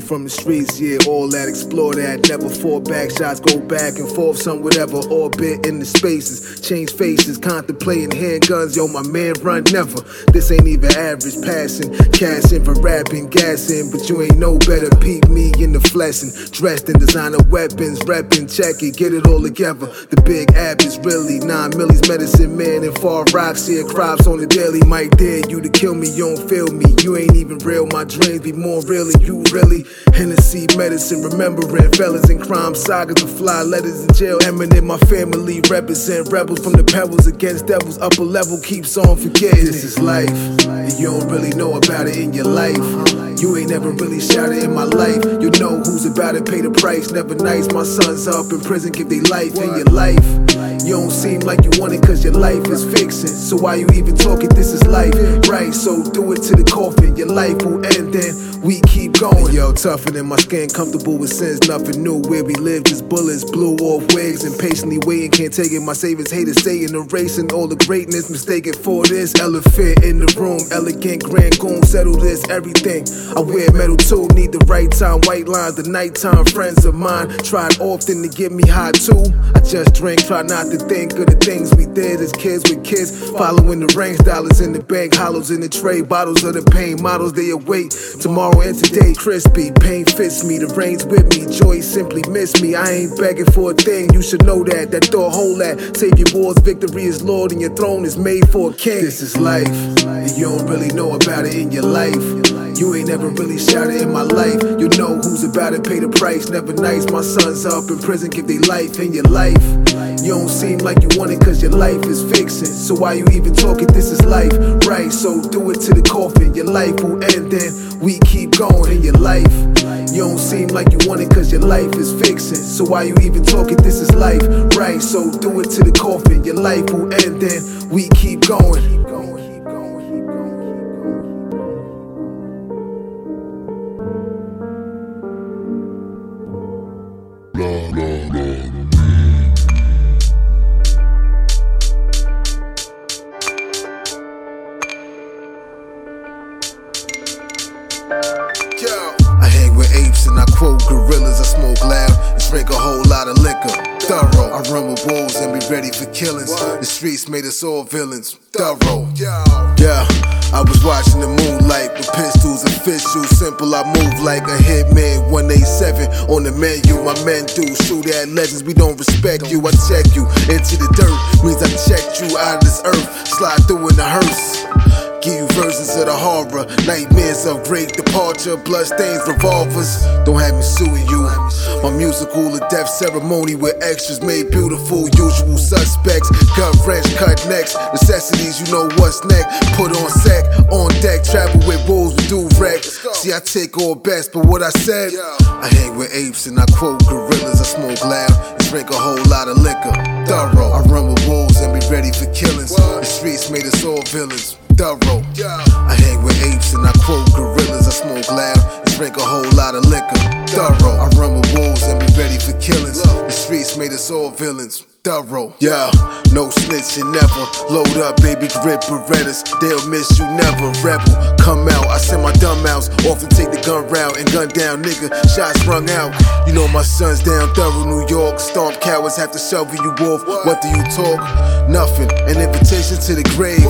From the streets, yeah, all that, explore that. Never fall back, shots go back and forth, some whatever. Orbit in the spaces, change faces, contemplating handguns. Yo, my man, run never. This ain't even average passing. Casting for rapping, gassing, but you ain't no better. Peep me in the flesh and dressed in designer weapons, repping, check it, get it all together. The big app is really nine millies, medicine man, and far rocks here, crops on the daily. Might dare you to kill me, you don't feel me. You ain't even real, my dreams be more real than you really. Hennessy medicine, remembering fellas in crime, sagas to fly letters in jail. Eminent, my family represent rebels from the pebbles against devils. Upper level keeps on forgetting. This is life, and you don't really know about it in your life. You ain't never really shouted in my life. You know who's about to pay the price. Never nice, my sons up in prison, give they life in your life. You don't seem like you want it cause your life is fixing. So why you even talking? This is life, right? So do it to the coffin. Your life will end then we keep going. Yo, tougher than my skin, comfortable with sins, nothing new. Where we live, just bullets, blew off wigs, and patiently waiting, can't take it. My savings haters race and all the greatness, mistaken for this elephant in the room. Elegant grand goon, settle this everything. I wear metal too, need the right time, white lines, the nighttime. Friends of mine tried often to get me high too. I just drink, try not to think of the things we did as kids with kids, following the ranks, dollars in the bank, hollows in the tray, bottles of the pain, models they await. Tomorrow and today, crispy, pain fits me, the rain's with me, joy simply miss me. I ain't begging for a thing, you should know that. That door hold that, save your wars, victory is Lord, and your throne is made for a king. This is life, and you don't really know about it in your life. You ain't never really shouted in my life. You know who's about to pay the price. Never nice, my sons up in prison, give they life in your life. You don't seem like you want it cause your life is fixing. So why you even talking? This is life, right? So do it to the coffin. Your life will end then we keep going in your life. You don't seem like you want it cause your life is fixing. So why you even talking? This is life, right? So do it to the coffin. Your life will end then we keep going. Smoke loud and drink a whole lot of liquor. Thorough, I run with wolves and be ready for killings. The streets made us all villains. Thorough, yeah. I was watching the moonlight with pistols and official. Simple, I move like a hitman. 187 on the menu. My men do shoot at legends. We don't respect you. I check you into the dirt. Means I checked you out of this earth. Slide through in the hearse. Give you versions of the horror, nightmares of great departure, bloodstains, revolvers. Don't have me suing you. My musical, a death ceremony with extras made beautiful. Usual suspects, gut wrench, cut necks. Necessities, you know what's next. Put on sack, on deck, travel with wolves, we do wreck. See, I take all best, but what I said, I hang with apes and I quote gorillas. I smoke loud and drink a whole lot of liquor. Thorough, I run with wolves and be ready for killings. The streets made us all villains thorough. I hang with apes and I quote gorillas. I smoke loud and drink a whole lot of liquor. Thorough. I run with wolves and be ready for killings. The streets made us all villains. Thorough. Yeah, no snitching never. Load up, baby, grip Berettas. They'll miss you never. Rebel, come out. I send my dumb outs. Often take the gun route and gun down, nigga. Shots rung out. You know my son's down thorough, New York. Stomp cowards have to shovel you off. What do you talk? Nothing. An invitation to the grave.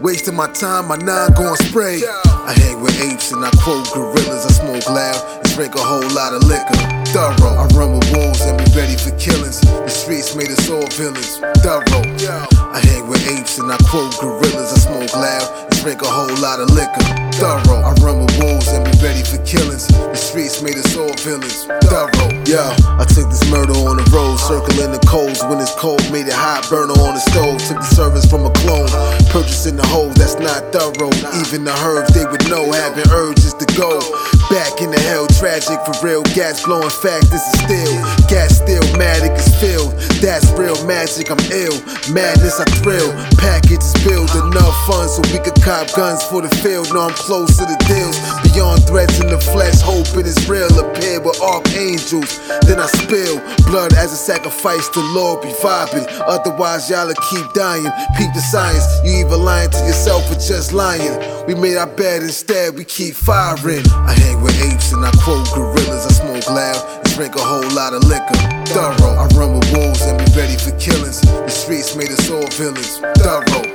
Wasting my time, my nine going spray. I hang with apes and I quote gorillas. I smoke loud and drink a whole lot of liquor. Thorough, I run with wolves and be ready for killings. The streets made us all villains. Thorough, I hang with apes and I quote gorillas. I smoke loud and drink a whole lot of liquor. Thorough, I run with wolves and be ready for killings. The streets made us all villains. Thorough, yeah. I took this murder on the road, circling the coals when it's cold. Made it hot, burner on the stove. Took the service from a clone, purchasing the hole that's not thorough. Even the herbs they would know, having urges to go. Back in the hell, tragic for real. Gas blowing fact, this is still. Gas still, matic is filled. That's real magic, I'm ill. Madness, I thrill. Packages build enough funds so we could cop guns for the field. Know I'm close to the deals. Beyond threats in the flesh, hope it's real. Appear with archangels. Then I spill blood as a sacrifice to Lord be vibing. Otherwise, y'all'll keep dying. Peep the science. You either lying to yourself or just lying. We made our bed instead, we keep firing. I hang with apes and I quote gorillas. I smoke loud and drink a whole lot of liquor. Thorough, I run with wolves and be ready for killings. The streets made us all villains. Thorough.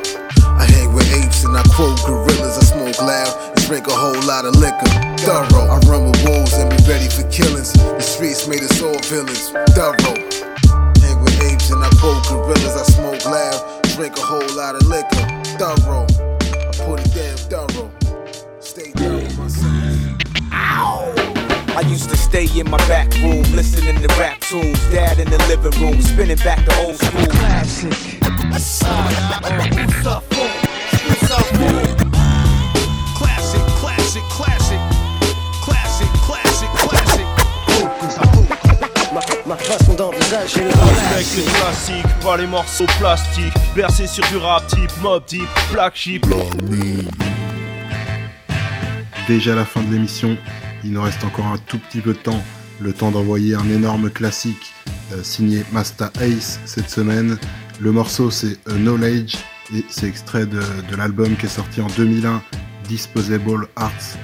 I hang with apes and I quote gorillas. I smoke loud and drink a whole lot of liquor. Thorough. I run with wolves and be ready for killings. The streets made us all villains. Thorough. Hang with apes and I quote gorillas. I smoke loud, drink a whole lot of liquor. Thorough. I put it down thorough. I used to stay in my back room, listening to rap tunes. Dad in the living room, spinning back the old school. Classic. Classic, classic, classic. Classic, classic, classic. Ma façon d'envisager le Respecte les classiques, pas les morceaux plastiques. Bercé sur du rap type, mob type, black sheep. Déjà la fin de l'émission, il nous reste encore un tout petit peu de temps. Le temps d'envoyer un énorme classique euh, signé Masta Ace cette semaine. Le morceau c'est A Knowledge et c'est extrait de, de l'album qui est sorti en 2001, Disposable Arts.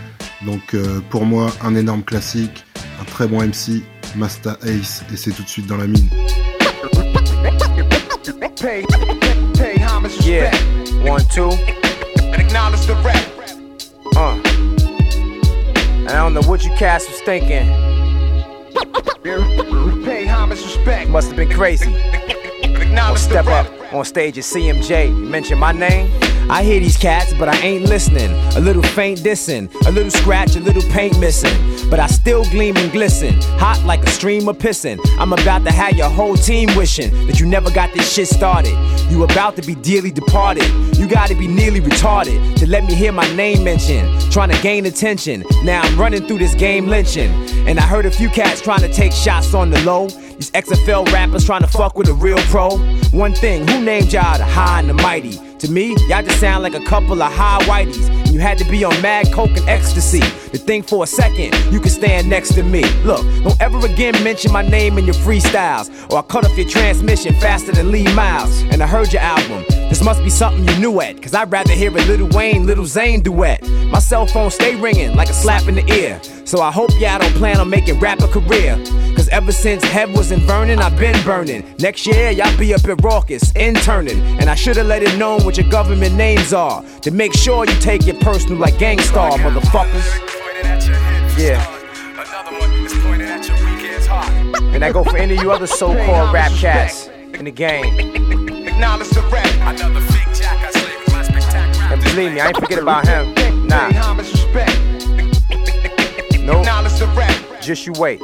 Donc euh, pour moi un énorme classique, un très bon MC, Masta Ace et c'est tout de suite dans la mine. Pay, pay homage, yeah. One, two. And acknowledge the rap. Uh. I don't know what you cats was thinking. Pay homage, respect. Must have been crazy. Or step up on stage at CMJ. Mention my name? I hear these cats, but I ain't listening. A little faint dissing, a little scratch, a little paint missing. But I still gleam and glisten, hot like a stream of pissing. I'm about to have your whole team wishing that you never got this shit started. You about to be dearly departed. You gotta be nearly retarded to let me hear my name mentioned. Trying to gain attention. Now I'm running through this game lynching. And I heard a few cats trying to take shots on the low. These XFL rappers trying to fuck with a real pro. One thing, who named y'all the high and the mighty? To me, y'all just sound like a couple of high whiteys. You had to be on mad coke and ecstasy. To think for a second you could stand next to me. Look, don't ever again mention my name in your freestyles, or I cut off your transmission faster than Lee Myles. And I heard your album. This must be something you knew at, cause I'd rather hear a Lil Wayne, Lil Zane duet. My cell phone stay ringing like a slap in the ear. So I hope y'all don't plan on making rap a career. Cause ever since Hev was in Vernon, I've been burning. Next year, y'all be up at Rawkus, interning. And I should've let it known what your government names are. To make sure you take it personal like Gang Starr, motherfuckers. Yeah. And I go for any of you other so-called rap cats in the game. Acknowledge the rap. Another fake jack, I slave my spectacular. And believe me, I ain't forget about him. Nah. Nope. Acknowledge the rap. Just you wait.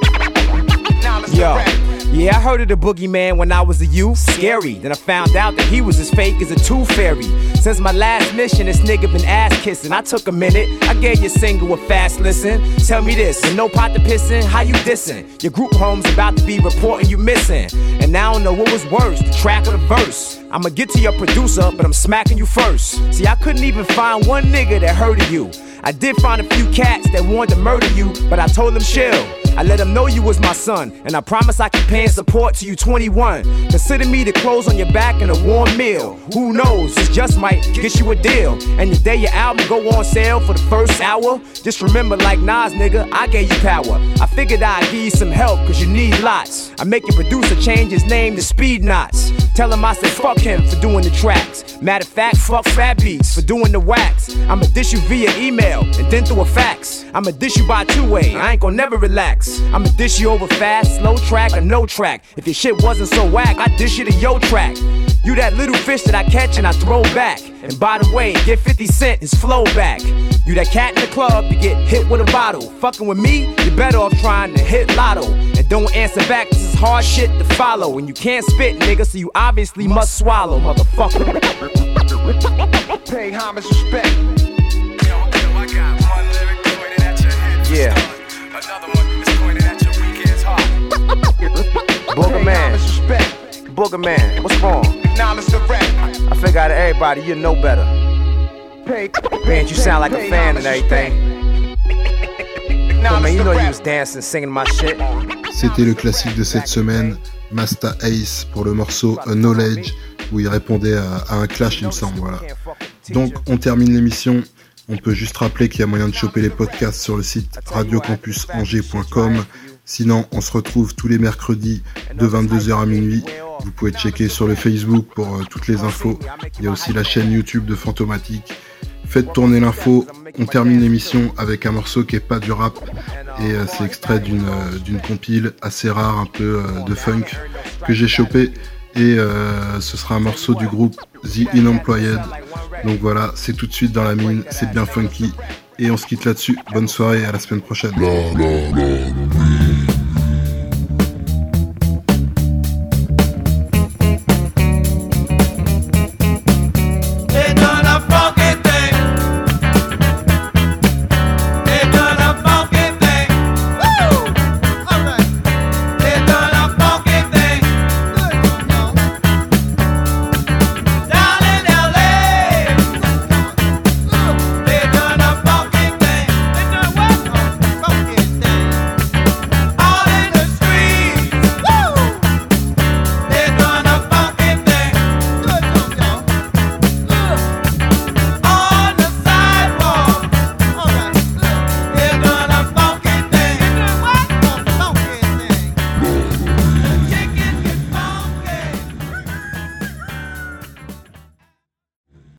Yo. Yeah, I heard of the boogeyman when I was a youth. Scary. Then I found out that he was as fake as a tooth fairy. Since my last mission, this nigga been ass kissing. I took a minute. I gave your single a fast listen. Tell me this, with no pot to pissin', how you dissin'? Your group home's about to be reporting you missing. And now I don't know what was worse, the track or the verse. I'ma get to your producer, but I'm smacking you first. See, I couldn't even find one nigga that heard of you. I did find a few cats that wanted to murder you, but I told them chill. I let them know you was my son, and I promise I can pay and support till you 21. Consider me the clothes on your back and a warm meal. Who knows, this just might get you a deal. And the day your album go on sale for the first hour, just remember like Nas, nigga, I gave you power. I figured I'd give you some help, cause you need lots. I make your producer change his name to Speed Knots. Tell him I said fuck him for doing the tracks. Matter of fact, fuck Fat Beats for doing the wax. I'ma dish you via email and then through a fax. I'ma dish you by two way. I ain't gonna never relax. I'ma dish you over fast, slow track, or no track. If your shit wasn't so whack, I'd dish you to yo track. You that little fish that I catch and I throw back. And by the way, get 50 Cent his flow back. You that cat in the club to get hit with a bottle. Fucking with me, you better off trying to hit lotto. And don't answer back, this is hard shit to follow. And you can't spit, nigga, so you obviously must swallow, motherfucker. Pay homage, respect. Yeah. Booger man. Booger man, what's wrong? Acknowledge the rap. I figure out of everybody, you know better. Pay. Man, you sound like a fan and everything. But man, you know you was dancing, singing my shit. C'était le classique de cette semaine, Masta Ace pour le morceau A Knowledge, où il répondait à, à un clash, il me semble. Voilà. Donc, on termine l'émission. On peut juste rappeler qu'il y a moyen de choper les podcasts sur le site radiocampusangers.com. Sinon, on se retrouve tous les mercredis de 22h à minuit. Vous pouvez checker sur le Facebook pour euh, toutes les infos. Il y a aussi la chaîne YouTube de Fantomatique. Faites tourner l'info. On termine l'émission avec un morceau qui est pas du rap et euh, c'est extrait d'une euh, d'une compile assez rare, un peu de funk que j'ai chopé et ce sera un morceau du groupe The Unemployed. Donc voilà, c'est tout de suite dans la mine, c'est bien funky et on se quitte là-dessus. Bonne soirée et à la semaine prochaine.